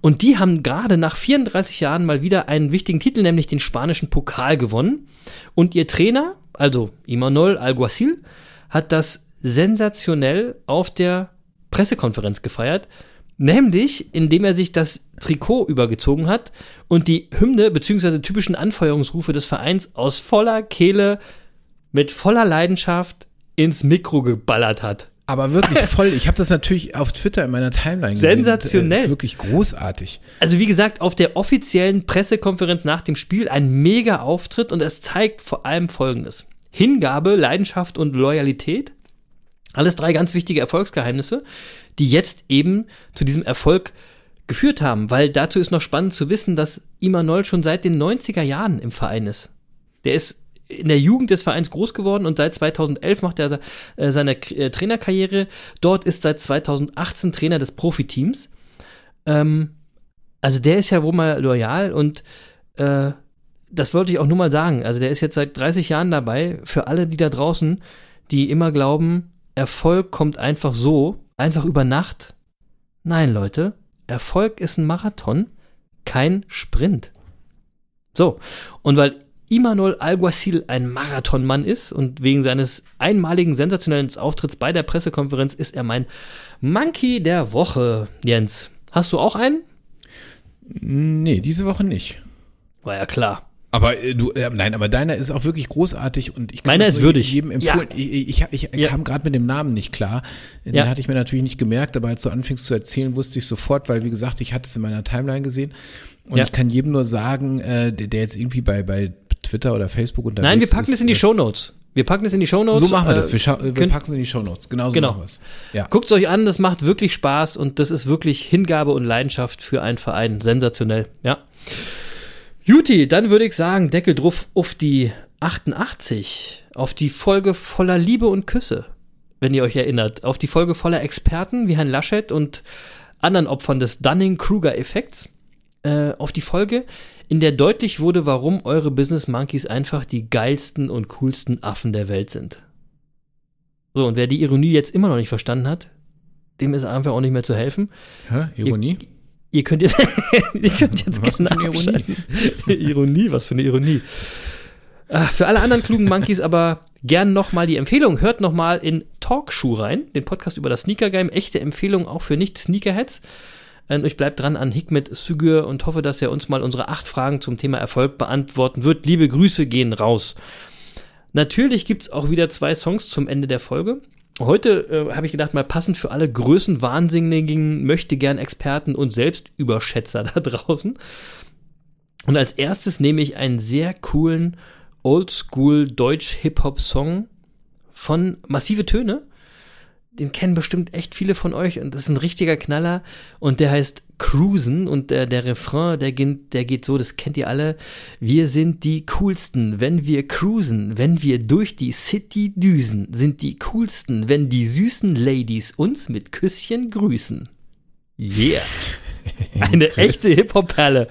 Und die haben gerade nach 34 Jahren mal wieder einen wichtigen Titel, nämlich den spanischen Pokal gewonnen. Und ihr Trainer, also Imanol Alguacil, hat das sensationell auf der Pressekonferenz gefeiert. Nämlich, indem er sich das Trikot übergezogen hat und die Hymne bzw. typischen Anfeuerungsrufe des Vereins aus voller Kehle mit voller Leidenschaft ins Mikro geballert hat. Aber wirklich [laughs] voll. Ich habe das natürlich auf Twitter in meiner Timeline gesehen. Sensationell. Äh, wirklich großartig. Also wie gesagt, auf der offiziellen Pressekonferenz nach dem Spiel ein mega Auftritt und es zeigt vor allem Folgendes. Hingabe, Leidenschaft und Loyalität. Alles drei ganz wichtige Erfolgsgeheimnisse, die jetzt eben zu diesem Erfolg geführt haben, weil dazu ist noch spannend zu wissen, dass Imanol schon seit den 90er Jahren im Verein ist. Der ist in der Jugend des Vereins groß geworden und seit 2011 macht er äh, seine äh, Trainerkarriere. Dort ist seit 2018 Trainer des Profiteams. Ähm, also der ist ja wohl mal loyal und äh, das wollte ich auch nur mal sagen. Also der ist jetzt seit 30 Jahren dabei. Für alle, die da draußen, die immer glauben, Erfolg kommt einfach so, einfach über Nacht. Nein, Leute, Erfolg ist ein Marathon, kein Sprint. So, und weil Imanol Alguacil ein Marathonmann ist und wegen seines einmaligen sensationellen Auftritts bei der Pressekonferenz ist er mein Monkey der Woche. Jens, hast du auch einen? Nee, diese Woche nicht. War ja klar. Aber äh, du, äh, nein, aber deiner ist auch wirklich großartig und ich kann Meiner ist würdig. jedem empfohlen. Ja. Ich, ich, ich, ich Ja. kam gerade mit dem Namen nicht klar. Den Ja. hatte ich mir natürlich nicht gemerkt, aber als du anfingst zu erzählen, wusste ich sofort, weil wie gesagt, ich hatte es in meiner Timeline gesehen. Und Ja. ich kann jedem nur sagen, äh, der, der jetzt irgendwie bei, bei Twitter oder Facebook unterwegs Nein, wir packen ist, es in die äh, Shownotes. Wir packen es in die Shownotes. So machen wir Äh, das. Wir, schau- wir könnt- packen es in die Shownotes. Genau so Genau. machen wir es. Ja. Guckt es euch an, das macht wirklich Spaß und das ist wirklich Hingabe und Leidenschaft für einen Verein. Sensationell, ja. Juti, dann würde ich sagen, Deckel drauf auf die 88, auf die Folge voller Liebe und Küsse, wenn ihr euch erinnert, auf die Folge voller Experten wie Herrn Laschet und anderen Opfern des Dunning-Kruger-Effekts, äh, auf die Folge, in der deutlich wurde, warum eure Business Monkeys einfach die geilsten und coolsten Affen der Welt sind. So, und wer die Ironie jetzt immer noch nicht verstanden hat, dem ist einfach auch nicht mehr zu helfen. Hä? Ironie? Ihr könnt jetzt, [laughs] ihr könnt jetzt Was gerne für eine Ironie? [laughs] Ironie, was für eine Ironie. Ah, Für alle anderen klugen Monkeys aber gern nochmal die Empfehlung. Hört nochmal in Talkshoe rein, den Podcast über das Sneaker Game. Echte Empfehlung auch für Nicht-Sneakerheads. Und ich bleibe dran an Hikmet Sügür und hoffe, dass er uns mal unsere acht Fragen zum Thema Erfolg beantworten wird. Liebe Grüße gehen raus. Natürlich gibt es auch wieder zwei Songs zum Ende der Folge. Heute äh, habe ich gedacht, mal passend für alle größenwahnsinnigen, möchte gern Experten und Selbstüberschätzer [laughs] da draußen. Und als erstes nehme ich einen sehr coolen Oldschool Deutsch-Hip-Hop-Song von Massive Töne. Den kennen bestimmt echt viele von euch und das ist ein richtiger Knaller und der heißt Cruisen und der, der Refrain, der geht, der geht so, das kennt ihr alle. Wir sind die coolsten, wenn wir cruisen, wenn wir durch die City düsen, sind die coolsten, wenn die süßen Ladies uns mit Küsschen grüßen. Yeah. [laughs] Eine echte Hip-Hop-Perle.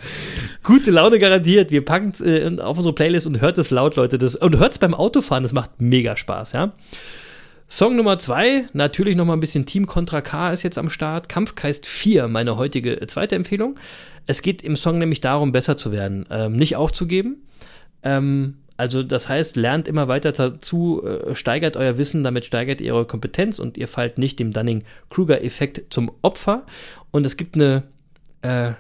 Gute Laune garantiert. Wir packen es äh, auf unsere Playlist und hört es laut, Leute. Das, und hört es beim Autofahren. Das macht mega Spaß, ja. Song Nummer zwei, natürlich noch mal ein bisschen Team Contra K ist jetzt am Start. Kampfgeist 4, meine heutige äh, zweite Empfehlung. Es geht im Song nämlich darum, besser zu werden, ähm, nicht aufzugeben. Ähm, also das heißt, lernt immer weiter dazu, äh, steigert euer Wissen, damit steigert ihr eure Kompetenz und ihr fallt nicht dem Dunning-Kruger-Effekt zum Opfer. Und es gibt eine äh,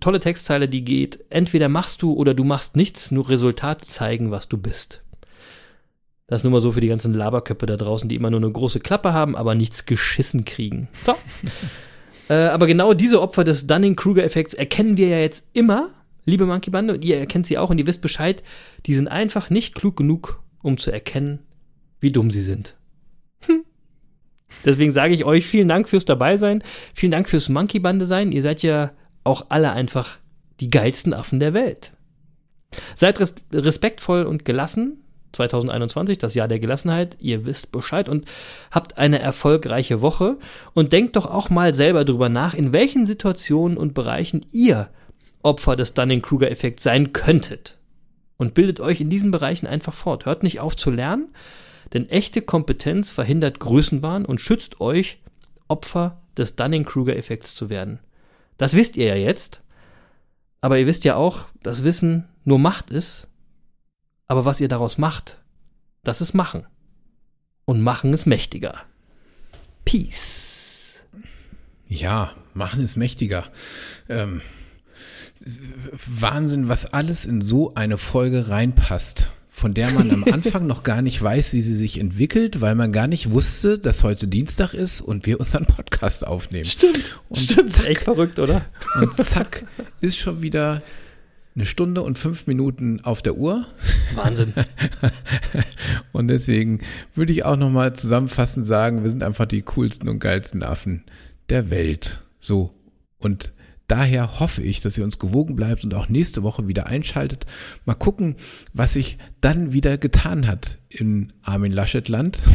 tolle Textzeile, die geht, entweder machst du oder du machst nichts, nur Resultate zeigen, was du bist. Das nur mal so für die ganzen Laberköpfe da draußen, die immer nur eine große Klappe haben, aber nichts geschissen kriegen. So. [laughs] äh, aber genau diese Opfer des Dunning-Kruger-Effekts erkennen wir ja jetzt immer, liebe Monkey Bande, und ihr erkennt sie auch und ihr wisst Bescheid, die sind einfach nicht klug genug, um zu erkennen, wie dumm sie sind. Hm. Deswegen sage ich euch vielen Dank fürs Dabeisein, vielen Dank fürs Monkey Bande sein. Ihr seid ja auch alle einfach die geilsten Affen der Welt. Seid res respektvoll und gelassen. 2021, das Jahr der Gelassenheit. Ihr wisst Bescheid und habt eine erfolgreiche Woche. Und denkt doch auch mal selber drüber nach, in welchen Situationen und Bereichen ihr Opfer des Dunning-Kruger-Effekts sein könntet. Und bildet euch in diesen Bereichen einfach fort. Hört nicht auf zu lernen, denn echte Kompetenz verhindert Größenwahn und schützt euch, Opfer des Dunning-Kruger-Effekts zu werden. Das wisst ihr ja jetzt. Aber ihr wisst ja auch, dass Wissen nur Macht ist. Aber was ihr daraus macht, das ist Machen. Und Machen ist mächtiger. Peace. Ja, machen ist mächtiger. Ähm, Wahnsinn, was alles in so eine Folge reinpasst von der man am [laughs] Anfang noch gar nicht weiß, wie sie sich entwickelt, weil man gar nicht wusste, dass heute Dienstag ist und wir unseren Podcast aufnehmen. Stimmt. Und Stimmt. zack. Echt verrückt, oder? Und zack, ist schon wieder eine Stunde und fünf Minuten auf der Uhr. Wahnsinn. [laughs] Und deswegen würde ich auch nochmal zusammenfassend sagen, wir sind einfach die coolsten und geilsten Affen der Welt. So. Und daher hoffe ich, dass ihr uns gewogen bleibt und auch nächste Woche wieder einschaltet. Mal gucken, was sich dann wieder getan hat in Armin Laschet Land. [laughs]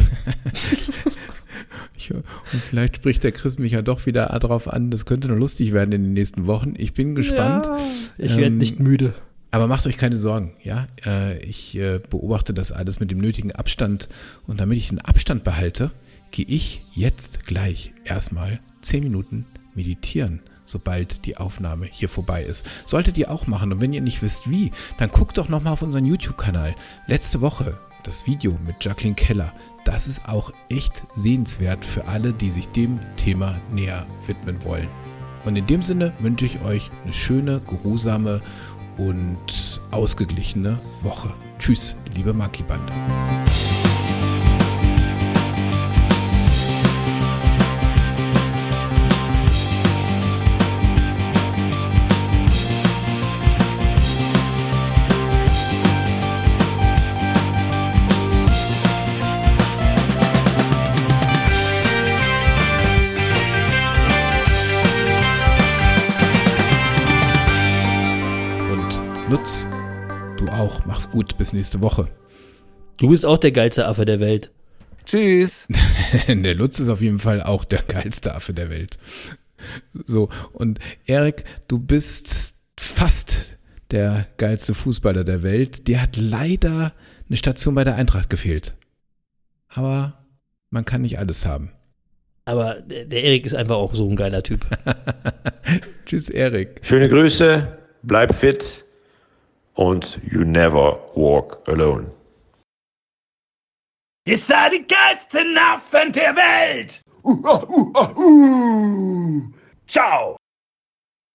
Ich, und vielleicht spricht der Chris mich ja doch wieder darauf an. Das könnte nur lustig werden in den nächsten Wochen. Ich bin gespannt. Ja, ich werde Ähm, nicht müde. Aber macht euch keine Sorgen, ja. Äh, ich äh, beobachte das alles mit dem nötigen Abstand. Und damit ich den Abstand behalte, gehe ich jetzt gleich erstmal zehn Minuten meditieren, sobald die Aufnahme hier vorbei ist. Solltet ihr auch machen. Und wenn ihr nicht wisst wie, dann guckt doch nochmal auf unseren YouTube-Kanal. Letzte Woche das Video mit Jacqueline Keller. Das ist auch echt sehenswert für alle, die sich dem Thema näher widmen wollen. Und in dem Sinne wünsche ich euch eine schöne, geruhsame und ausgeglichene Woche. Tschüss, liebe Maki-Bande. Auch. Mach's gut. Bis nächste Woche. Du bist auch der geilste Affe der Welt. Tschüss. [laughs] der Lutz ist auf jeden Fall auch der geilste Affe der Welt. So, und Erik, du bist fast der geilste Fußballer der Welt. Dir hat leider eine Station bei der Eintracht gefehlt. Aber man kann nicht alles haben. Aber der der Erik ist einfach auch so ein geiler Typ. [laughs] Tschüss, Erik. Schöne Grüße, bleib fit und you never walk alone. Ihr seid die geilsten Affen der Welt! Uh, uh, uh, uh. Ciao!